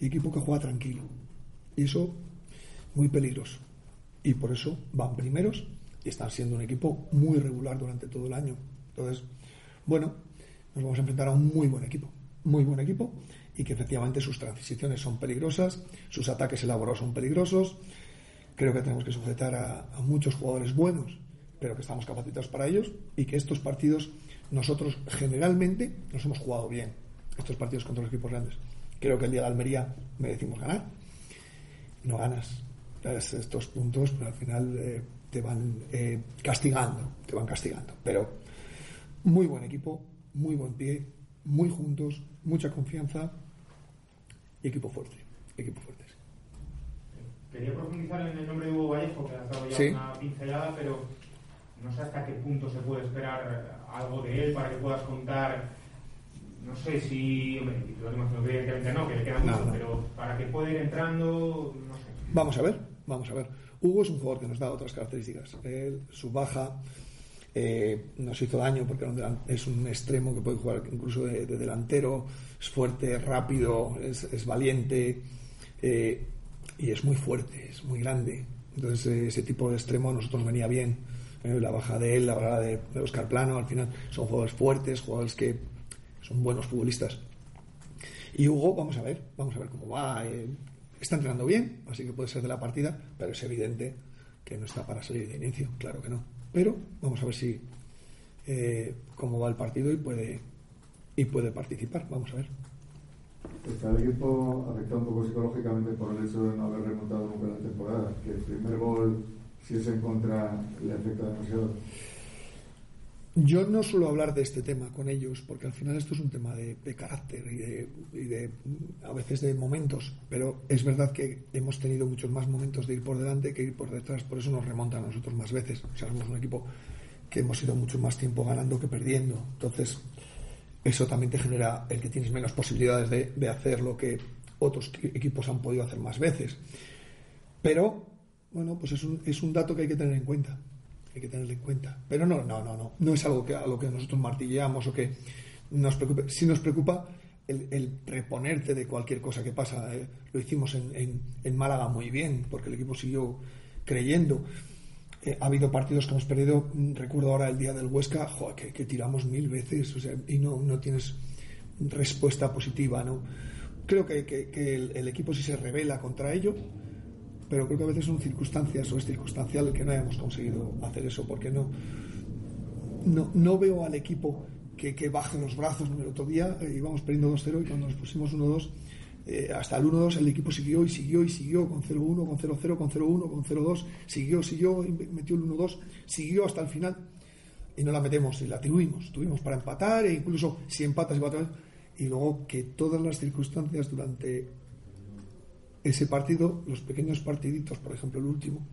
y equipo que juega tranquilo. Y eso muy peligroso. Y por eso van primeros y están siendo un equipo muy regular durante todo el año. Entonces, bueno, nos vamos a enfrentar a un muy buen equipo, muy buen equipo y que efectivamente sus transiciones son peligrosas, sus ataques elaborados son peligrosos. Creo que tenemos que sujetar a, muchos jugadores buenos, pero que estamos capacitados para ellos y que estos partidos nosotros generalmente nos hemos jugado bien, estos partidos contra los equipos grandes. Creo que el día de Almería merecimos ganar y no ganas. Es- Estos puntos pero al final eh, te van eh, castigando, te van castigando. Pero muy buen equipo, muy buen pie, muy juntos, mucha confianza equipo fuerte. Equipo fuerte.
Quería profundizar en el nombre de Hugo Vallejo, que has dado ya
Sí.
una pincelada, pero no sé hasta qué punto se puede esperar algo de él para que puedas contar. No sé si. Hombre, lo imagino que evidentemente no, que le queda mucho, pero para que pueda ir entrando, no sé.
Vamos a ver, vamos a ver. Hugo es un jugador que nos da otras características. Él, su baja eh, nos hizo daño porque es un extremo que puede jugar incluso de, de delantero, es fuerte, rápido, es, valiente eh, y es muy fuerte, es muy grande. Entonces eh, ese tipo de extremo a nosotros venía bien. Eh, la baja de él, la baja de, Oscar Plano, al final son jugadores fuertes, jugadores que son buenos futbolistas. Y Hugo, vamos a ver, vamos a ver cómo va. está entrenando bien, así que puede ser de la partida, pero es evidente que no está para salir de inicio, claro que no. Pero vamos a ver si cómo va el partido y puede y puede participar. Vamos a ver.
Está el equipo afectado un poco psicológicamente por el hecho de no haber remontado nunca la temporada, que el primer gol, si es en contra, le afecta demasiado.
Yo no suelo hablar de este tema con ellos porque al final esto es un tema de, de carácter y de, y de, a veces de momentos, pero es verdad que hemos tenido muchos más momentos de ir por delante que ir por detrás, por eso nos remontan a nosotros más veces. O sea, somos un equipo que hemos ido mucho más tiempo ganando que perdiendo. Entonces, eso también te genera el que tienes menos posibilidades de, de hacer lo que otros equipos han podido hacer más veces. Pero, bueno, pues es un, es un dato que hay que tener en cuenta. Hay que tenerlo en cuenta. Pero no, no, no, no. No es algo que, a lo que nosotros martilleamos o que nos preocupe. Si nos preocupa el, el reponerte de cualquier cosa que pasa. Eh, lo hicimos en, en, en, Málaga muy bien, porque el equipo siguió creyendo. Eh, ha habido partidos que hemos perdido, mm, recuerdo ahora el día del Huesca, joder, que, tiramos mil veces o sea, y no, no tienes respuesta positiva. ¿no? Creo que, que, el, equipo sí se revela contra ello, pero creo que a veces son circunstancias o es circunstancial que no hayamos conseguido hacer eso, porque no, no, no veo al equipo que, que bajen los brazos. El otro día eh, íbamos perdiendo 2-0 y cuando nos pusimos 1-2, eh, hasta el 1-2 el equipo siguió y siguió y siguió con 0-1, con 0-0, con 0-1, con 0-2, siguió, siguió, metió el 1-2, siguió hasta el final y no la metemos y la tuvimos. Tuvimos para empatar e incluso si empatas y vez. Y luego que todas las circunstancias durante ese partido, los pequeños partiditos, por ejemplo el último,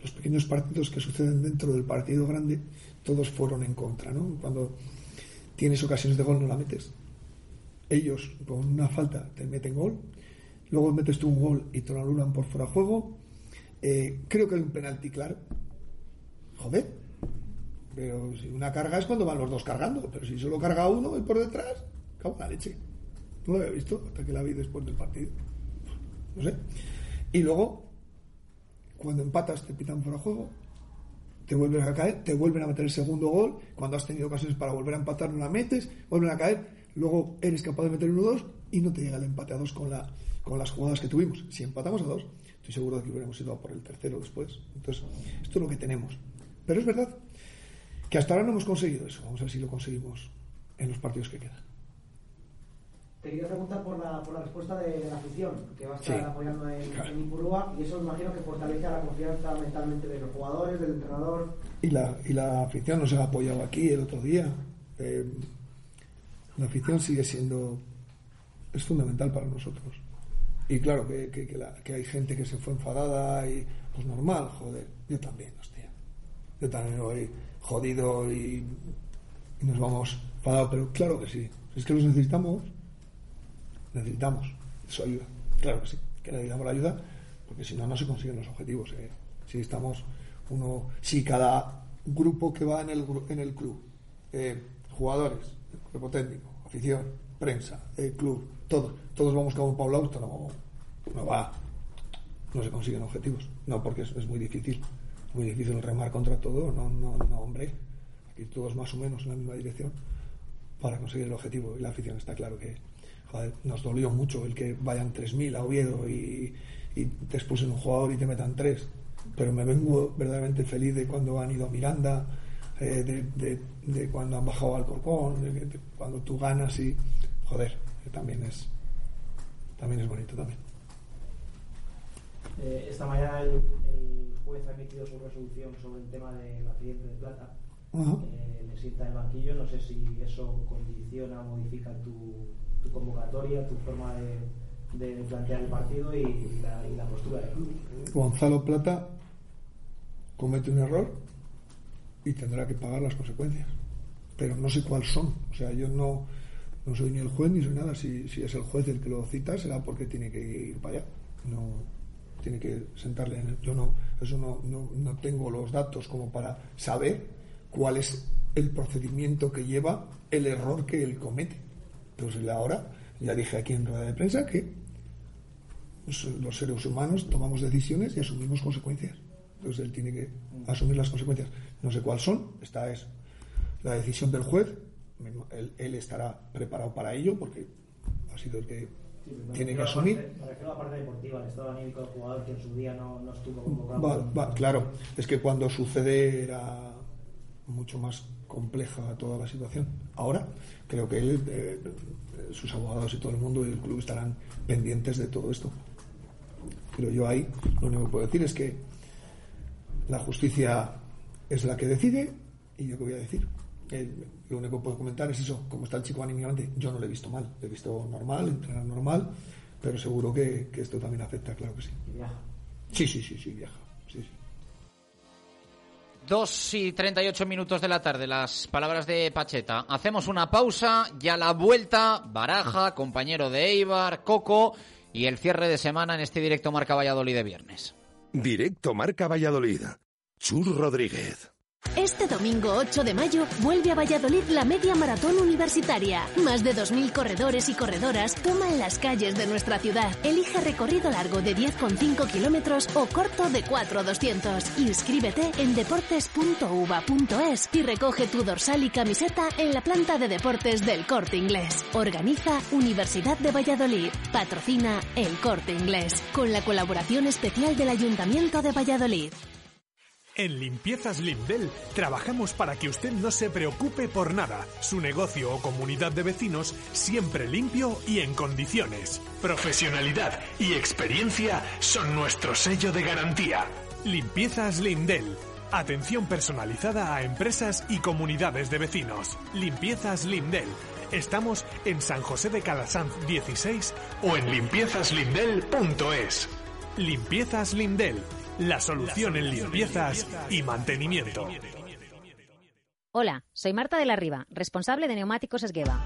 los pequeños partidos que suceden dentro del partido grande, todos fueron en contra, ¿no? Cuando tienes ocasiones de gol, no la metes. Ellos, con una falta, te meten gol. Luego metes tú un gol y te lo anulan por fuera de juego. Eh, creo que hay un penalti claro. Joder. Pero si una carga es cuando van los dos cargando. Pero si solo carga uno y por detrás, cago en la leche. No lo había visto hasta que la vi después del partido. No sé. Y luego, cuando empatas, te pitan fuera de juego te vuelven a caer, te vuelven a meter el segundo gol, cuando has tenido ocasiones para volver a empatar no la metes, vuelven a caer, luego eres capaz de meter uno o dos y no te llega el empate a dos con, la, con las jugadas que tuvimos. Si empatamos a dos, estoy seguro de que hubiéramos ido a por el tercero después. Entonces, esto es lo que tenemos. Pero es verdad que hasta ahora no hemos conseguido eso. Vamos a ver si lo conseguimos en los partidos que quedan.
Te quería preguntar por la, por la respuesta de, de la afición, que va a estar sí. apoyando en, claro. en Ipurúa, y eso imagino que fortalece la confianza mentalmente de los jugadores, del entrenador.
Y la, y la afición nos ha apoyado aquí el otro día. Eh, la afición sigue siendo. es fundamental para nosotros. Y claro que, que, hay gente que se fue enfadada y. pues normal, joder. Yo también, hostia. Yo también voy jodido y, nos vamos enfadados, pero claro que sí. Es que los necesitamos necesitamos su ayuda. Claro que sí, que necesitamos la ayuda, porque si no, no se consiguen los objetivos. ¿eh? Si estamos uno, si cada grupo que va en el, en el club, eh, jugadores, cuerpo técnico, afición, prensa, el club, todos, todos vamos como un Pablo Auto, no, va, no se consiguen objetivos. No, porque es, es muy difícil, muy difícil remar contra todo, no, no, no, hombre. Aquí todos más o menos en la misma dirección para conseguir el objetivo. Y la afición está claro que, joder, nos dolió mucho el que vayan 3.000 a Oviedo y, y te expulsen un jugador y te metan tres. Pero me vengo verdaderamente feliz de cuando han ido a Miranda, eh, de, de, de, cuando han bajado al Corcón, de, de, cuando tú ganas y, joder, que también es, también es bonito también.
Eh, esta mañana el, el, juez ha emitido su resolución sobre el tema del accidente de plata. Uh -huh. eh, le sienta el banquillo, no sé si eso condiciona o modifica tu, tu convocatoria, tu forma de, de, plantear el partido y, y, la, y, la, postura del club.
Gonzalo Plata comete un error y tendrá que pagar las consecuencias. Pero no sé cuáles son. O sea, yo no, no soy ni el juez ni soy nada. Si, es el juez el que lo cita, será porque tiene que ir para allá. No tiene que sentarle en el. Yo no, eso no, no, no tengo los datos como para saber cuál es el procedimiento que lleva el error que él comete. Entonces ahora ya dije aquí en rueda de prensa que los seres humanos tomamos decisiones y asumimos consecuencias. Entonces él tiene que asumir las consecuencias. No sé cuáles son, esta es la decisión del juez, él, él estará preparado para ello porque ha sido el que sí, tiene que asumir.
Me refiero a la parte deportiva, el estado anímico del jugador que en su día no, no estuvo convocado.
Va, va, claro, es que cuando sucede era mucho más compleja toda la situación. Ahora creo que él, eh, sus abogados y todo el mundo y el club estarán pendientes de todo esto. Pero yo ahí lo único que puedo decir es que la justicia es la que decide y yo qué voy a decir. Eh, lo único que puedo comentar es eso, como está el chico anímicamente, yo no lo he visto mal, lo he visto normal, entrenar normal, pero seguro que, que esto también afecta, claro que sí.
¿Viaja?
Sí, sí, sí, sí, viaja. Sí, sí.
2 y 38 minutos de la tarde, las palabras de Pacheta. Hacemos una pausa y a la vuelta, Baraja, compañero de Eibar, Coco y el cierre de semana en este directo Marca Valladolid de viernes.
Directo Marca Valladolid. Chur Rodríguez.
Este domingo 8 de mayo vuelve a Valladolid la media maratón universitaria. Más de 2.000 corredores y corredoras toman las calles de nuestra ciudad. Elige recorrido largo de 10,5 kilómetros o corto de 4,200. Inscríbete en deportes.uva.es y recoge tu dorsal y camiseta en la planta de deportes del Corte Inglés. Organiza Universidad de Valladolid. Patrocina el Corte Inglés. Con la colaboración especial del Ayuntamiento de Valladolid.
En Limpiezas Lindel trabajamos para que usted no se preocupe por nada. Su negocio o comunidad de vecinos siempre limpio y en condiciones. Profesionalidad y experiencia son nuestro sello de garantía. Limpiezas Lindel. Atención personalizada a empresas y comunidades de vecinos. Limpiezas Lindel. Estamos en San José de Calasanz 16 o en limpiezaslindel.es. Limpiezas Lindel la solución en limpiezas y mantenimiento.
Hola, soy Marta de la Riva, responsable de Neumáticos Esgueva.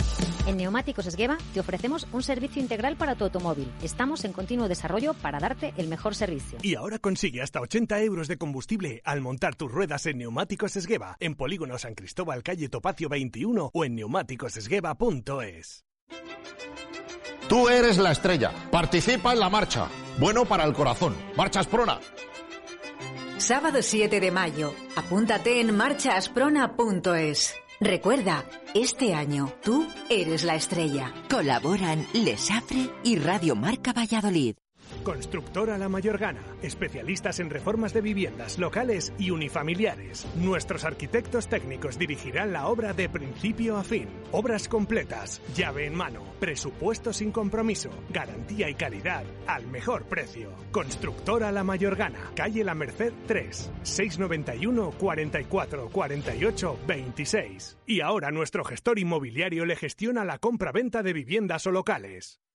En Neumáticos Esgueva te ofrecemos un servicio integral para tu automóvil. Estamos en continuo desarrollo para darte el mejor servicio.
Y ahora consigue hasta 80 euros de combustible al montar tus ruedas en Neumáticos Esgueva, en Polígono San Cristóbal, calle Topacio 21 o en neumáticosesgueva.es.
Tú eres la estrella. Participa en la marcha. Bueno para el corazón. Marchas Prona.
Sábado 7 de mayo. Apúntate en marchasprona.es. Recuerda, este año tú eres la estrella. Colaboran Lesafre y Radio Marca Valladolid.
Constructora La Mayorgana, especialistas en reformas de viviendas locales y unifamiliares. Nuestros arquitectos técnicos dirigirán la obra de principio a fin. Obras completas, llave en mano, presupuesto sin compromiso, garantía y calidad al mejor precio. Constructora La Mayorgana, calle La Merced 3, 691 44 48 26. Y ahora nuestro gestor inmobiliario le gestiona la compra-venta de viviendas o locales.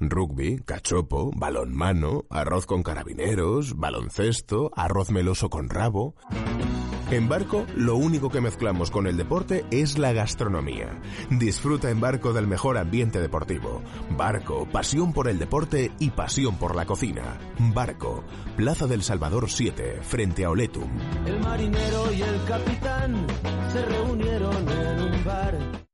Rugby, cachopo, balonmano, arroz con carabineros, baloncesto, arroz meloso con rabo. En Barco, lo único que mezclamos con el deporte es la gastronomía. Disfruta en Barco del mejor ambiente deportivo. Barco, pasión por el deporte y pasión por la cocina. Barco, Plaza del Salvador 7, frente a Oletum.
El marinero y el capitán se reunieron en un bar.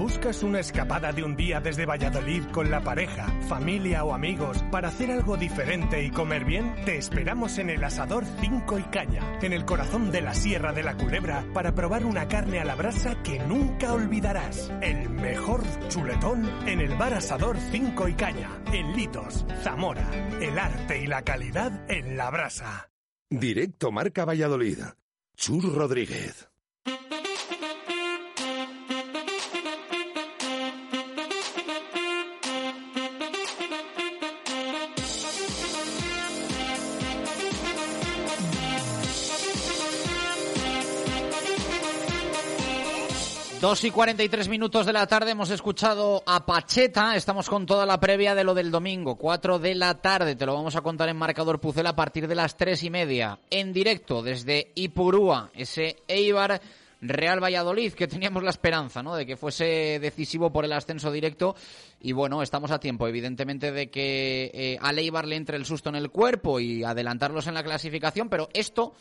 ¿Buscas una escapada de un día desde Valladolid con la pareja, familia o amigos para hacer algo diferente y comer bien? Te esperamos en el Asador 5 y Caña, en el corazón de la Sierra de la Culebra, para probar una carne a la brasa que nunca olvidarás. El mejor chuletón en el Bar Asador 5 y Caña, en Litos, Zamora. El arte y la calidad en la brasa.
Directo Marca Valladolid. Chur Rodríguez.
Dos y 43 minutos de la tarde hemos escuchado a Pacheta. Estamos con toda la previa de lo del domingo. Cuatro de la tarde. Te lo vamos a contar en marcador Pucel a partir de las tres y media. En directo desde Ipurúa. Ese Eibar Real Valladolid, que teníamos la esperanza, ¿no? De que fuese decisivo por el ascenso directo. Y bueno, estamos a tiempo, evidentemente, de que eh, a Eibar le entre el susto en el cuerpo y adelantarlos en la clasificación. Pero esto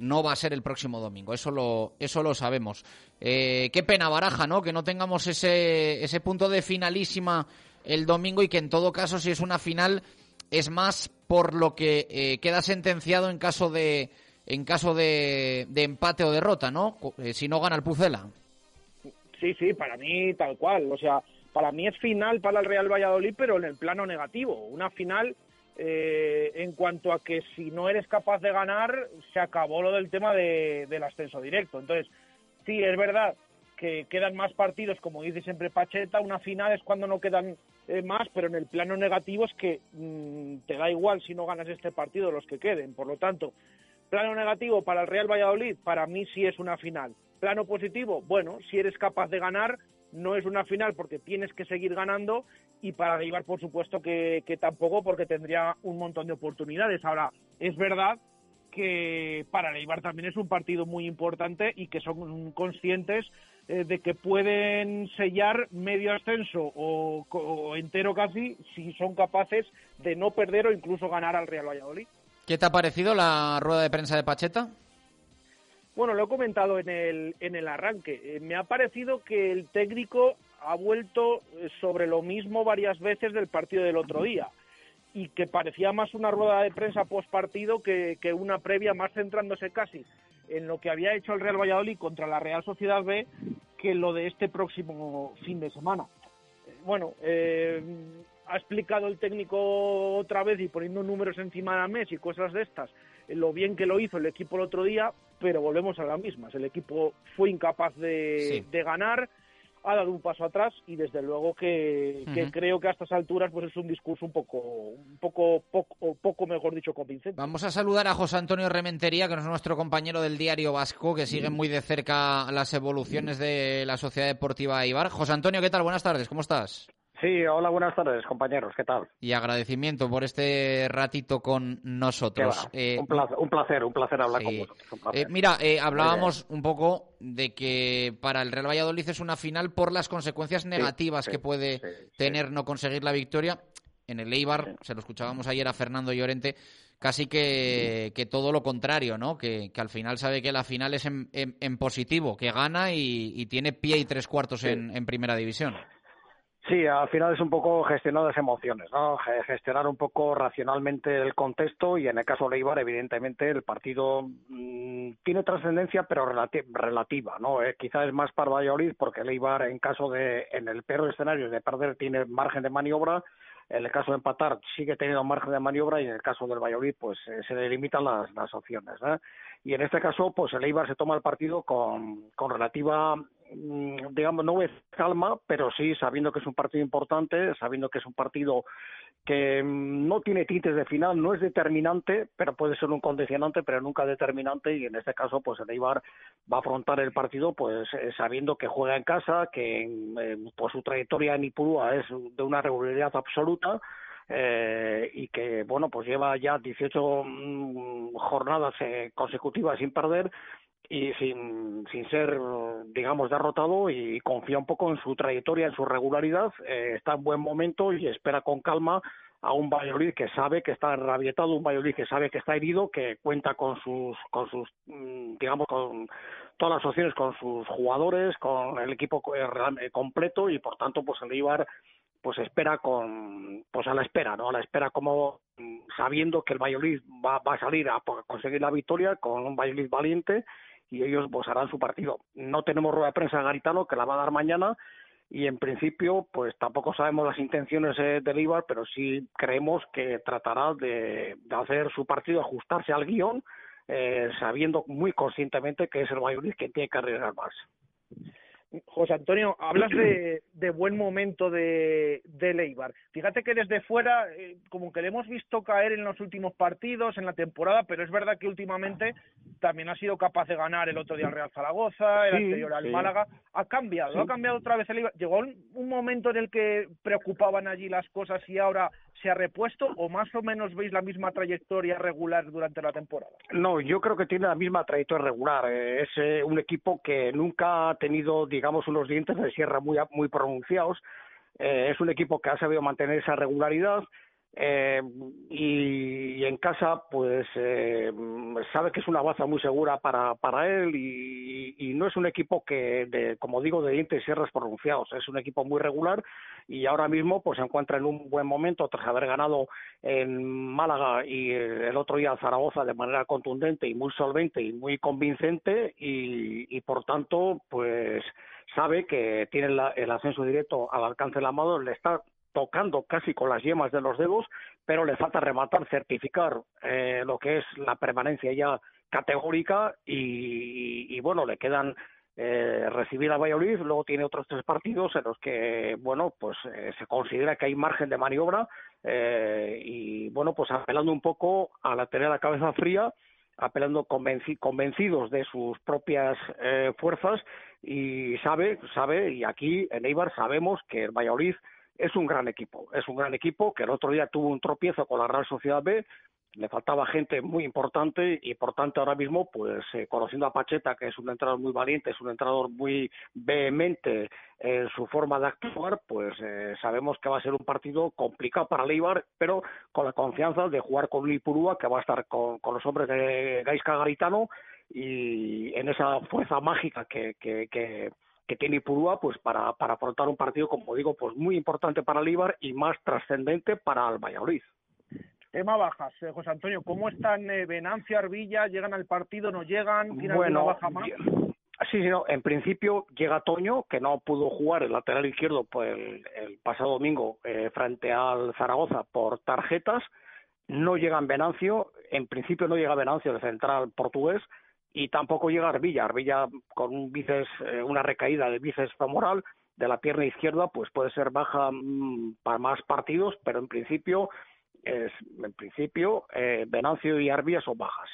no va a ser el próximo domingo, eso lo, eso lo sabemos. Eh, qué pena, Baraja, ¿no? Que no tengamos ese, ese punto de finalísima el domingo y que en todo caso, si es una final, es más por lo que eh, queda sentenciado en caso de en caso de, de empate o derrota, ¿no? Eh, si no gana el Pucela.
Sí, sí, para mí tal cual. O sea, para mí es final para el Real Valladolid, pero en el plano negativo. Una final eh, en cuanto a que si no eres capaz de ganar, se acabó lo del tema de, del ascenso directo. Entonces, sí, es verdad que quedan más partidos, como dice siempre Pacheta, una final es cuando no quedan eh, más, pero en el plano negativo es que mm, te da igual si no ganas este partido los que queden. Por lo tanto, plano negativo para el Real Valladolid, para mí sí es una final. Plano positivo, bueno, si eres capaz de ganar, no es una final porque tienes que seguir ganando y para Eibar, por supuesto, que, que tampoco porque tendría un montón de oportunidades. Ahora, es verdad que para Eibar también es un partido muy importante y que son conscientes eh, de que pueden sellar medio ascenso o, o, entero casi si son capaces de no perder o incluso ganar al Real Valladolid.
¿Qué te ha parecido la rueda de prensa de Pacheta?
Bueno, lo he comentado en el, en el arranque. Eh, me ha parecido que el técnico ha vuelto eh, sobre lo mismo varias veces del partido del otro día y que parecía más una rueda de prensa post partido que, que una previa, más centrándose casi en lo que había hecho el Real Valladolid contra la Real Sociedad B que lo de este próximo fin de semana. Eh, bueno, eh, ha explicado el técnico otra vez y poniendo números encima de la y cosas de estas, lo bien que lo hizo el equipo el otro día, pero volvemos a las mismas. El equipo fue incapaz de,
Sí.
de ganar, ha dado un paso atrás y desde luego que, creo que a estas alturas pues es un discurso un poco, un poco, poco, poco mejor dicho convincente.
Vamos a saludar a José Antonio Rementería, que es nuestro compañero del diario Vasco, que sigue muy de cerca las evoluciones de la Sociedad Deportiva Ibar. José Antonio, ¿qué tal? Buenas tardes, ¿cómo estás?
Sí, hola, buenas tardes, compañeros, ¿qué tal?
Y agradecimiento por este ratito con
¿Qué
nosotros. Eh,
un, placer, un placer, un placer hablar
sí.
con vosotros.
Eh, mira, eh, hablábamos un poco de que para el Real Valladolid es una final por las consecuencias negativas
sí,
que puede tener no conseguir la victoria. En el Eibar, se lo escuchábamos ayer a Fernando Llorente, casi que, que todo lo contrario, ¿no? Que, que al final sabe que la final es en, en- en positivo, que gana y, y tiene pie y tres cuartos en, en primera división.
Sí, al final es un poco gestionar las emociones, ¿no? Ge- Gestionar un poco racionalmente el contexto y en el caso de Eibar, evidentemente, el partido mm, tiene trascendencia, pero relati- relativa, ¿no? Eh, quizá es más para Valladolid porque el Eibar, en caso de, en el peor escenario de perder, tiene margen de maniobra. En el caso de empatar, sigue teniendo margen de maniobra y en el caso del Valladolid, pues eh, se le limitan las, las opciones, ¿eh? Y en este caso, pues el Eibar se toma el partido con, con relativa digamos, no es calma, pero sí sabiendo que es un partido importante, sabiendo que es un partido que mm, no tiene tintes de final, no es determinante, pero puede ser un condicionante, pero nunca determinante, y en este caso, pues el Eibar va a afrontar el partido, pues eh, sabiendo que juega en casa, que pues su trayectoria en Ipurúa es de una regularidad absoluta, eh, y que bueno pues lleva ya 18 mm, jornadas eh, consecutivas sin perder y sin, sin ser digamos derrotado y confía un poco en su trayectoria en su regularidad eh, está en buen momento y espera con calma a un Valladolid que sabe que está rabietado, un Valladolid que sabe que está herido, que cuenta con sus, con sus, mm, digamos, con todas las opciones, con sus jugadores, con el equipo eh, eh, completo y por tanto, pues el Eibar pues espera con pues a la espera no a la espera como mm, sabiendo que el Valladolid va, va a salir a conseguir la victoria con un Valladolid valiente y ellos pues harán su partido. No tenemos rueda de prensa de Garitano que la va a dar mañana y en principio pues tampoco sabemos las intenciones eh, del Eibar pero sí creemos que tratará de, hacer su partido ajustarse al guion eh, sabiendo muy conscientemente que es el Valladolid quien tiene que arriesgar más
José Antonio, hablas de, de buen momento de, de Leibar. Fíjate que desde fuera, eh, como que le hemos visto caer en los últimos partidos, en la temporada, pero es verdad que últimamente también ha sido capaz de ganar el otro día al Real Zaragoza, el
Sí,
anterior al
sí.
Málaga. Ha cambiado,
Sí.
ha cambiado otra vez el Eibar. Llegó un, un momento en el que preocupaban allí las cosas y ahora se ha repuesto, o más o menos veis la misma trayectoria regular durante la temporada.
No, yo creo que tiene la misma trayectoria regular. Eh, es eh, un equipo que nunca ha tenido, digamos, unos dientes de sierra muy, muy pronunciados. Eh, es un equipo que ha sabido mantener esa regularidad. Eh, y, en casa, pues eh, sabe que es una baza muy segura para, para él y, y no es un equipo que, de, como digo, de dientes y sierras pronunciados. Es un equipo muy regular y ahora mismo pues se encuentra en un buen momento tras haber ganado en Málaga y eh, el otro día Zaragoza de manera contundente y muy solvente y muy convincente y, y por tanto pues sabe que tiene la- el ascenso directo al alcance de la mano, le está tocando casi con las yemas de los dedos, pero le falta rematar, certificar eh, lo que es la permanencia ya categórica y, y, bueno, le quedan eh, recibir a Valladolid, luego tiene otros tres partidos en los que, bueno, pues eh, se considera que hay margen de maniobra eh, y, bueno, pues apelando un poco a la tener la cabeza fría, apelando convenci convencidos de sus propias eh, fuerzas y sabe, sabe, y aquí en Eibar sabemos que el Valladolid es un gran equipo, es un gran equipo que el otro día tuvo un tropiezo con la Real Sociedad B, le faltaba gente muy importante y por tanto ahora mismo pues eh, conociendo a Pacheta que es un entrenador muy valiente es un entrenador muy vehemente en su forma de actuar pues eh, sabemos que va a ser un partido complicado para Leibar pero con la confianza de jugar con Lipurúa que va a estar con, con los hombres de Gaisca Garitano y en esa fuerza mágica que, que, que que tiene Ipurúa pues para, para afrontar un partido, como digo, pues muy importante para el Ibar y más trascendente para el Valladolid.
Tema bajas, eh, José Antonio, ¿cómo están eh, Venancio, Arbilla? ¿Llegan al partido, no llegan? ¿Tiene
Bueno,
alguna baja más?
Sí, sí, no. En principio llega Toño, que no pudo jugar el lateral izquierdo pues, el, el pasado domingo eh, frente al Zaragoza por tarjetas. No llega en Venancio. En principio no llega Venancio, el central portugués. Y tampoco llega Arbilla. Arbilla con un bíceps, eh, una recaída del bíceps femoral de la pierna izquierda, pues puede ser baja mm, para más partidos, pero en principio, es, en principio, eh, Venancio y Arbilla son bajas.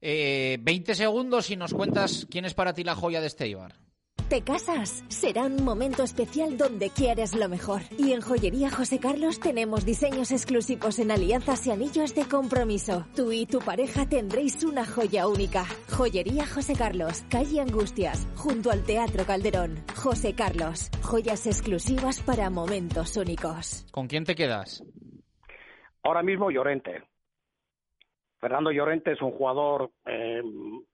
Eh, 20 segundos y nos cuentas quién es para ti la joya de este Eibar.
¿Te casas? Será un momento especial donde quieres lo mejor. Y en Joyería José Carlos tenemos diseños exclusivos en alianzas y anillos de compromiso. Tú y tu pareja tendréis una joya única. Joyería José Carlos, calle Angustias, junto al Teatro Calderón. José Carlos, joyas exclusivas para momentos únicos.
¿Con quién te quedas?
Ahora mismo Llorente. Fernando Llorente es un jugador eh,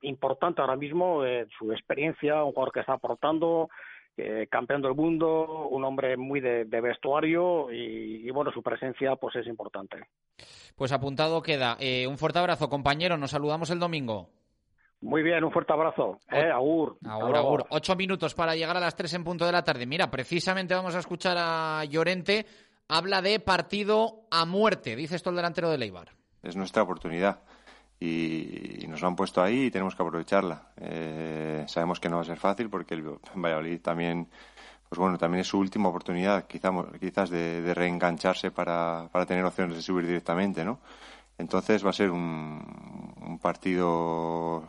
importante ahora mismo, eh, su experiencia, un jugador que está aportando, eh, campeón del mundo, un hombre muy de, de vestuario y, y, bueno, su presencia pues es importante.
Pues apuntado queda. Eh, un fuerte abrazo, compañero. Nos saludamos el domingo.
Muy bien, un fuerte abrazo. Eh, agur.
Agur, agur. Ocho minutos para llegar a las tres en punto de la tarde. Mira, precisamente vamos a escuchar a Llorente. Habla de partido a muerte, dice esto el delantero de Leibar
es nuestra oportunidad y nos lo han puesto ahí y tenemos que aprovecharla. Eh, sabemos que no va a ser fácil porque el Valladolid también, pues bueno, también es su última oportunidad, quizá, quizás de, de reengancharse para, para, tener opciones de subir directamente, ¿no? Entonces va a ser un, un partido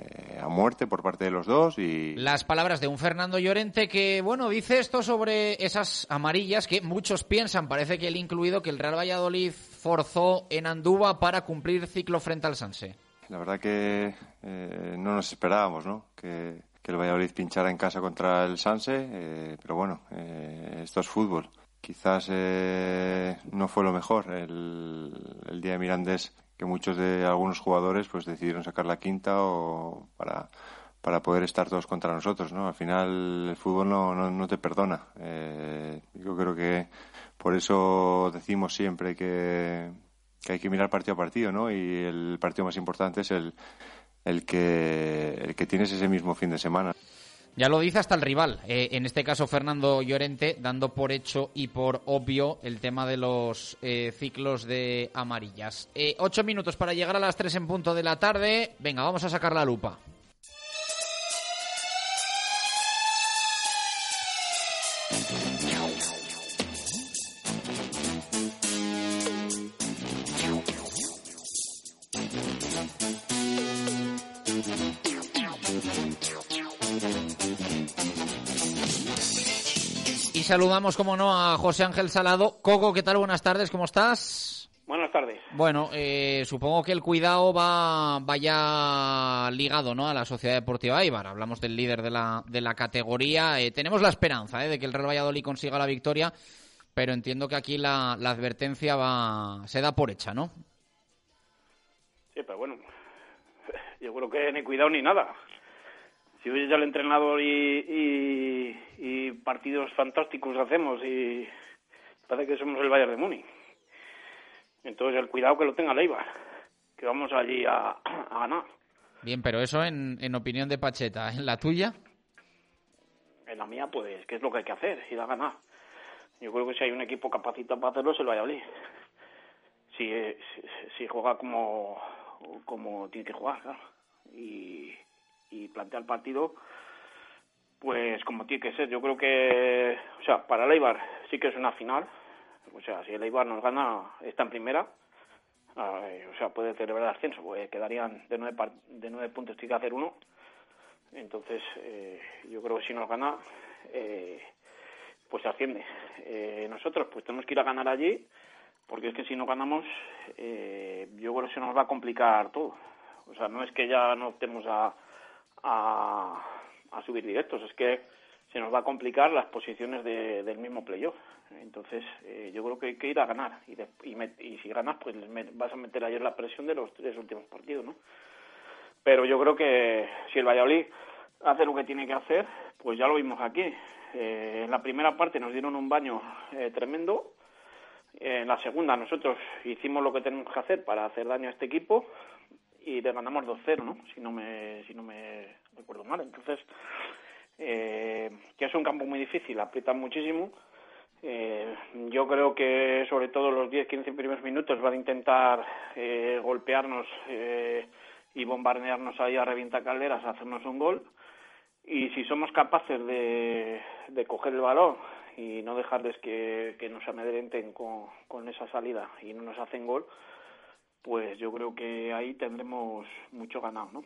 eh, a muerte por parte de los dos y
las palabras de un Fernando Llorente que bueno dice esto sobre esas amarillas que muchos piensan parece que él incluido que el Real Valladolid forzó en Andúba para cumplir ciclo frente al Sanse
la verdad que eh, no nos esperábamos no que, que, el Valladolid pinchara en casa contra el Sanse eh, pero bueno eh, esto es fútbol quizás no fue lo mejor el, el día de Mirandés que muchos de algunos jugadores pues decidieron sacar la quinta o para, para poder estar todos contra nosotros, ¿no? Al final el fútbol no, no, no te perdona. Eh, yo creo que por eso decimos siempre que, que, hay que mirar partido a partido, ¿no? Y el partido más importante es el, el, que, el que tienes ese mismo fin de semana.
Ya lo dice hasta el rival, eh, en este caso Fernando Llorente, dando por hecho y por obvio el tema de los eh, ciclos de amarillas. Eh, ocho minutos para llegar a las tres en punto de la tarde. Venga, vamos a sacar la lupa. Saludamos, como no, a José Ángel Salado. Coco, ¿qué tal? Buenas tardes, ¿cómo estás?
Buenas tardes.
Bueno, eh, supongo que el cuidado va vaya ligado ¿no? a la Sociedad Deportiva Ibar. Hablamos del líder de la, de la categoría. Eh, tenemos la esperanza ¿eh? de que el Real Valladolid consiga la victoria, pero entiendo que aquí la, la advertencia va se da por hecha, ¿no?
Sí, pero bueno, [laughs] yo creo que ni cuidado ni nada si ya el entrenador y, y, y, partidos fantásticos hacemos y parece que somos el Bayern de Múnich. Entonces el cuidado que lo tenga Leiva, que vamos allí a, a ganar.
Bien, pero eso en, en, opinión de Pacheta, ¿en la tuya?
En la mía, pues, ¿qué es lo que hay que hacer? Ir a ganar. Yo creo que si hay un equipo capacitado para hacerlo, se lo Valladolid. Si, si, si juega como, como tiene que jugar, claro. Y, y plantea el partido Pues como tiene que ser, yo creo que, o sea, para el Eibar sí que es una final. O sea, si el Eibar nos gana, está en primera. o sea, puede celebrar el ascenso, pues quedarían de nueve, de nueve puntos, tiene que hacer uno. Entonces, eh, yo creo que si nos gana, eh, pues se asciende. Eh, nosotros, pues tenemos que ir a ganar allí, porque es que si no ganamos, eh, yo creo que se nos va a complicar todo. O sea, no es que ya no optemos a, a, subir directos, es que se nos va a complicar las posiciones de, del mismo playoff. Entonces, eh, yo creo que hay que ir a ganar. Y, y, si ganas, pues vas a meter ayer la presión de los tres últimos partidos, ¿no? Pero yo creo que si el Valladolid hace lo que tiene que hacer, pues ya lo vimos aquí. Eh, en la primera parte nos dieron un baño eh, tremendo. En la segunda nosotros hicimos lo que tenemos que hacer para hacer daño a este equipo y le ganamos 2-0, ¿no? Si no me si no me recuerdo mal. Entonces, eh, que es un campo muy difícil, aprietan muchísimo. Eh, yo creo que sobre todo los 10-15 primeros minutos van a intentar eh, golpearnos eh, y bombardearnos ahí a revienta calderas, hacernos un gol. Y si somos capaces de, de coger el balón y no dejarles que, que nos amedrenten con, con esa salida y no nos hacen gol, pues yo creo que ahí tendremos mucho ganado, ¿no?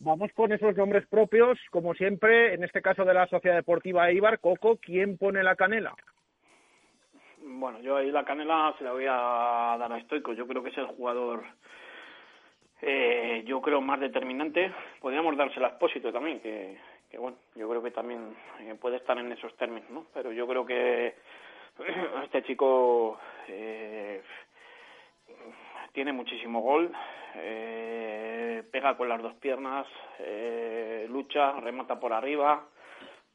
Vamos con esos nombres propios, como siempre, en este caso de la Sociedad Deportiva Eibar. Coco, ¿quién pone la canela?
Bueno, yo ahí la canela se la voy a dar a Stoico. Yo creo que es el jugador, eh, yo creo, más determinante. Podríamos dársela a Expósito también, que, que bueno, yo creo que también eh, puede estar en esos términos, ¿no? Pero yo creo que [clears throat] este chico eh, tiene muchísimo gol, eh, pega con las dos piernas, eh, lucha, remata por arriba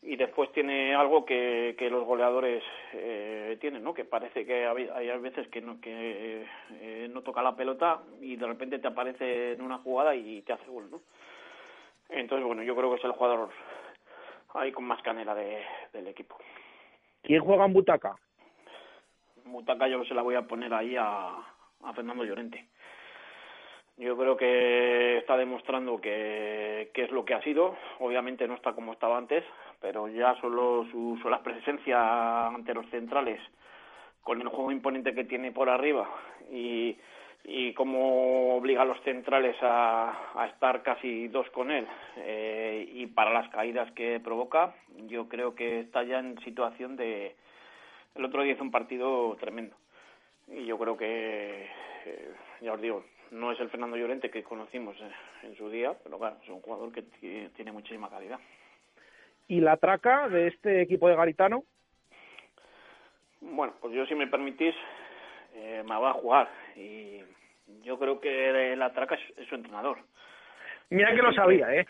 y después tiene algo que, que los goleadores eh, tienen, ¿no? Que parece que hay, veces que no que eh, no toca la pelota y de repente te aparece en una jugada y te hace gol, ¿no? Entonces bueno, yo creo que es el jugador ahí con más canela de, del equipo.
¿Quién juega en Butaca?
Butaca yo se la voy a poner ahí a, a Fernando Llorente. Yo creo que está demostrando que, es lo que ha sido. Obviamente no está como estaba antes, pero ya solo su sola presencia ante los centrales, con el juego imponente que tiene por arriba y, y cómo obliga a los centrales a, a estar casi dos con él eh, y para las caídas que provoca, yo creo que está ya en situación de... El otro día hizo un partido tremendo y yo creo que, eh, ya os digo, no es el Fernando Llorente que conocimos eh, en su día, pero claro, es un jugador que tiene muchísima calidad.
¿Y la traca de este equipo de Garitano?
Bueno, pues yo si me permitís, eh, me va a jugar y yo creo que la traca es, su entrenador.
Mira que lo sabía, ¿eh?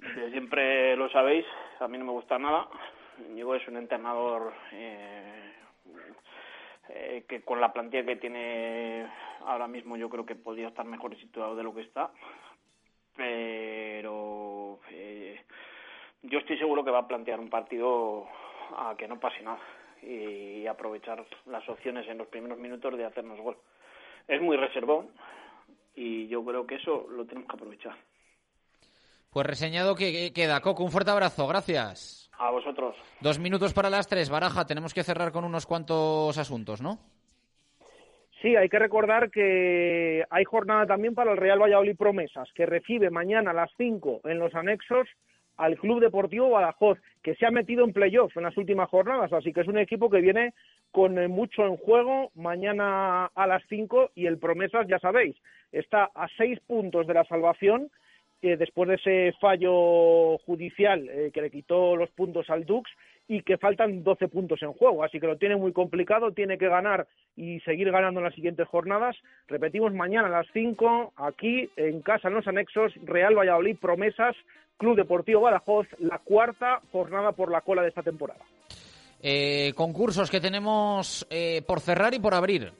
[laughs]
siempre lo sabéis, a mí no me gusta nada. Diego es un entrenador eh, eh, que con la plantilla que tiene ahora mismo yo creo que podría estar mejor situado de lo que está pero eh, yo estoy seguro que va a plantear un partido a que no pase nada y aprovechar las opciones en los primeros minutos de hacernos gol. Es muy reservón y yo creo que eso lo tenemos que aprovechar.
Pues reseñado que queda. Coco, un fuerte abrazo. Gracias.
A vosotros.
Dos minutos para las tres. Baraja, tenemos que cerrar con unos cuantos asuntos, ¿no?
Sí, hay que recordar que hay jornada también para el Real Valladolid Promesas, que recibe mañana a las cinco en los anexos al Club Deportivo Badajoz, que se ha metido en playoff en las últimas jornadas, así que es un equipo que viene con eh, mucho en juego mañana a las cinco y el Promesas, ya sabéis, está a seis puntos de la salvación después de ese fallo judicial eh, que le quitó los puntos al Dux y que faltan 12 puntos en juego, así que lo tiene muy complicado, tiene que ganar y seguir ganando en las siguientes jornadas. Repetimos mañana a las 5, aquí en casa en los anexos, Real Valladolid Promesas, Club Deportivo Badajoz, la cuarta jornada por la cola de esta temporada.
Eh, concursos que tenemos eh, por cerrar y por abrir.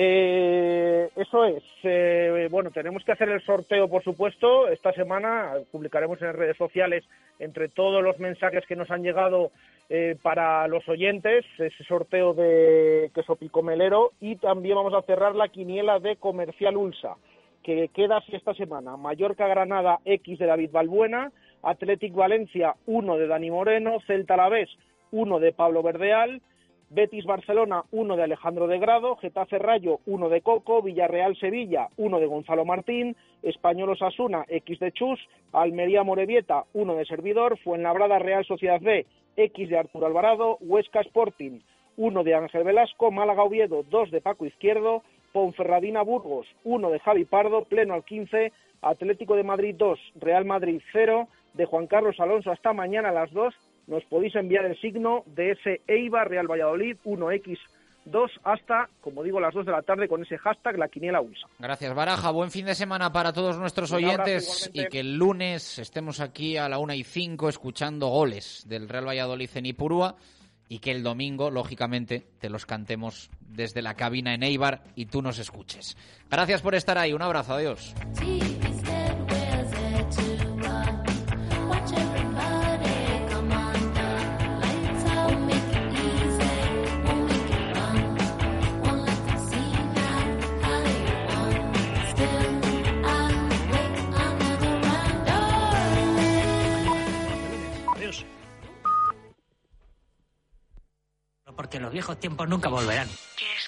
Eh, eso es. Eh, bueno, tenemos que hacer el sorteo, por supuesto. Esta semana publicaremos en redes sociales, entre todos los mensajes que nos han llegado eh, para los oyentes, ese sorteo de queso picomelero. Y también vamos a cerrar la quiniela de Comercial Ulsa. que queda así esta semana. Mallorca-Granada, X de David Balbuena, Athletic Valencia, 1 de Dani Moreno, Celta Alavés, 1 de Pablo Verdeal, Betis Barcelona, 1 de Alejandro de Grado, Getafe Rayo, 1 de Coco, Villarreal Sevilla, 1 de Gonzalo Martín, Español Osasuna, X de Chus, Almería Morevieta, 1 de Servidor, Fuenlabrada Real Sociedad B, X de Arturo Alvarado, Huesca Sporting, 1 de Ángel Velasco, Málaga Oviedo, 2 de Paco Izquierdo, Ponferradina Burgos, 1 de Javi Pardo, pleno al 15, Atlético de Madrid 2, Real Madrid 0, de Juan Carlos Alonso hasta mañana a las 2 nos podéis enviar el signo de ese Eibar Real Valladolid 1x2 hasta, como digo, las 2 de la tarde con ese hashtag la quiniela USA.
Gracias, Baraja. Buen fin de semana para todos nuestros oyentes y que el lunes estemos aquí a la 1 y 5 escuchando goles del Real Valladolid en Ipurúa y que el domingo, lógicamente, te los cantemos desde la cabina en Eibar y tú nos escuches. Gracias por estar ahí. Un abrazo. Adiós.
Porque los viejos tiempos nunca volverán.
¿Quieres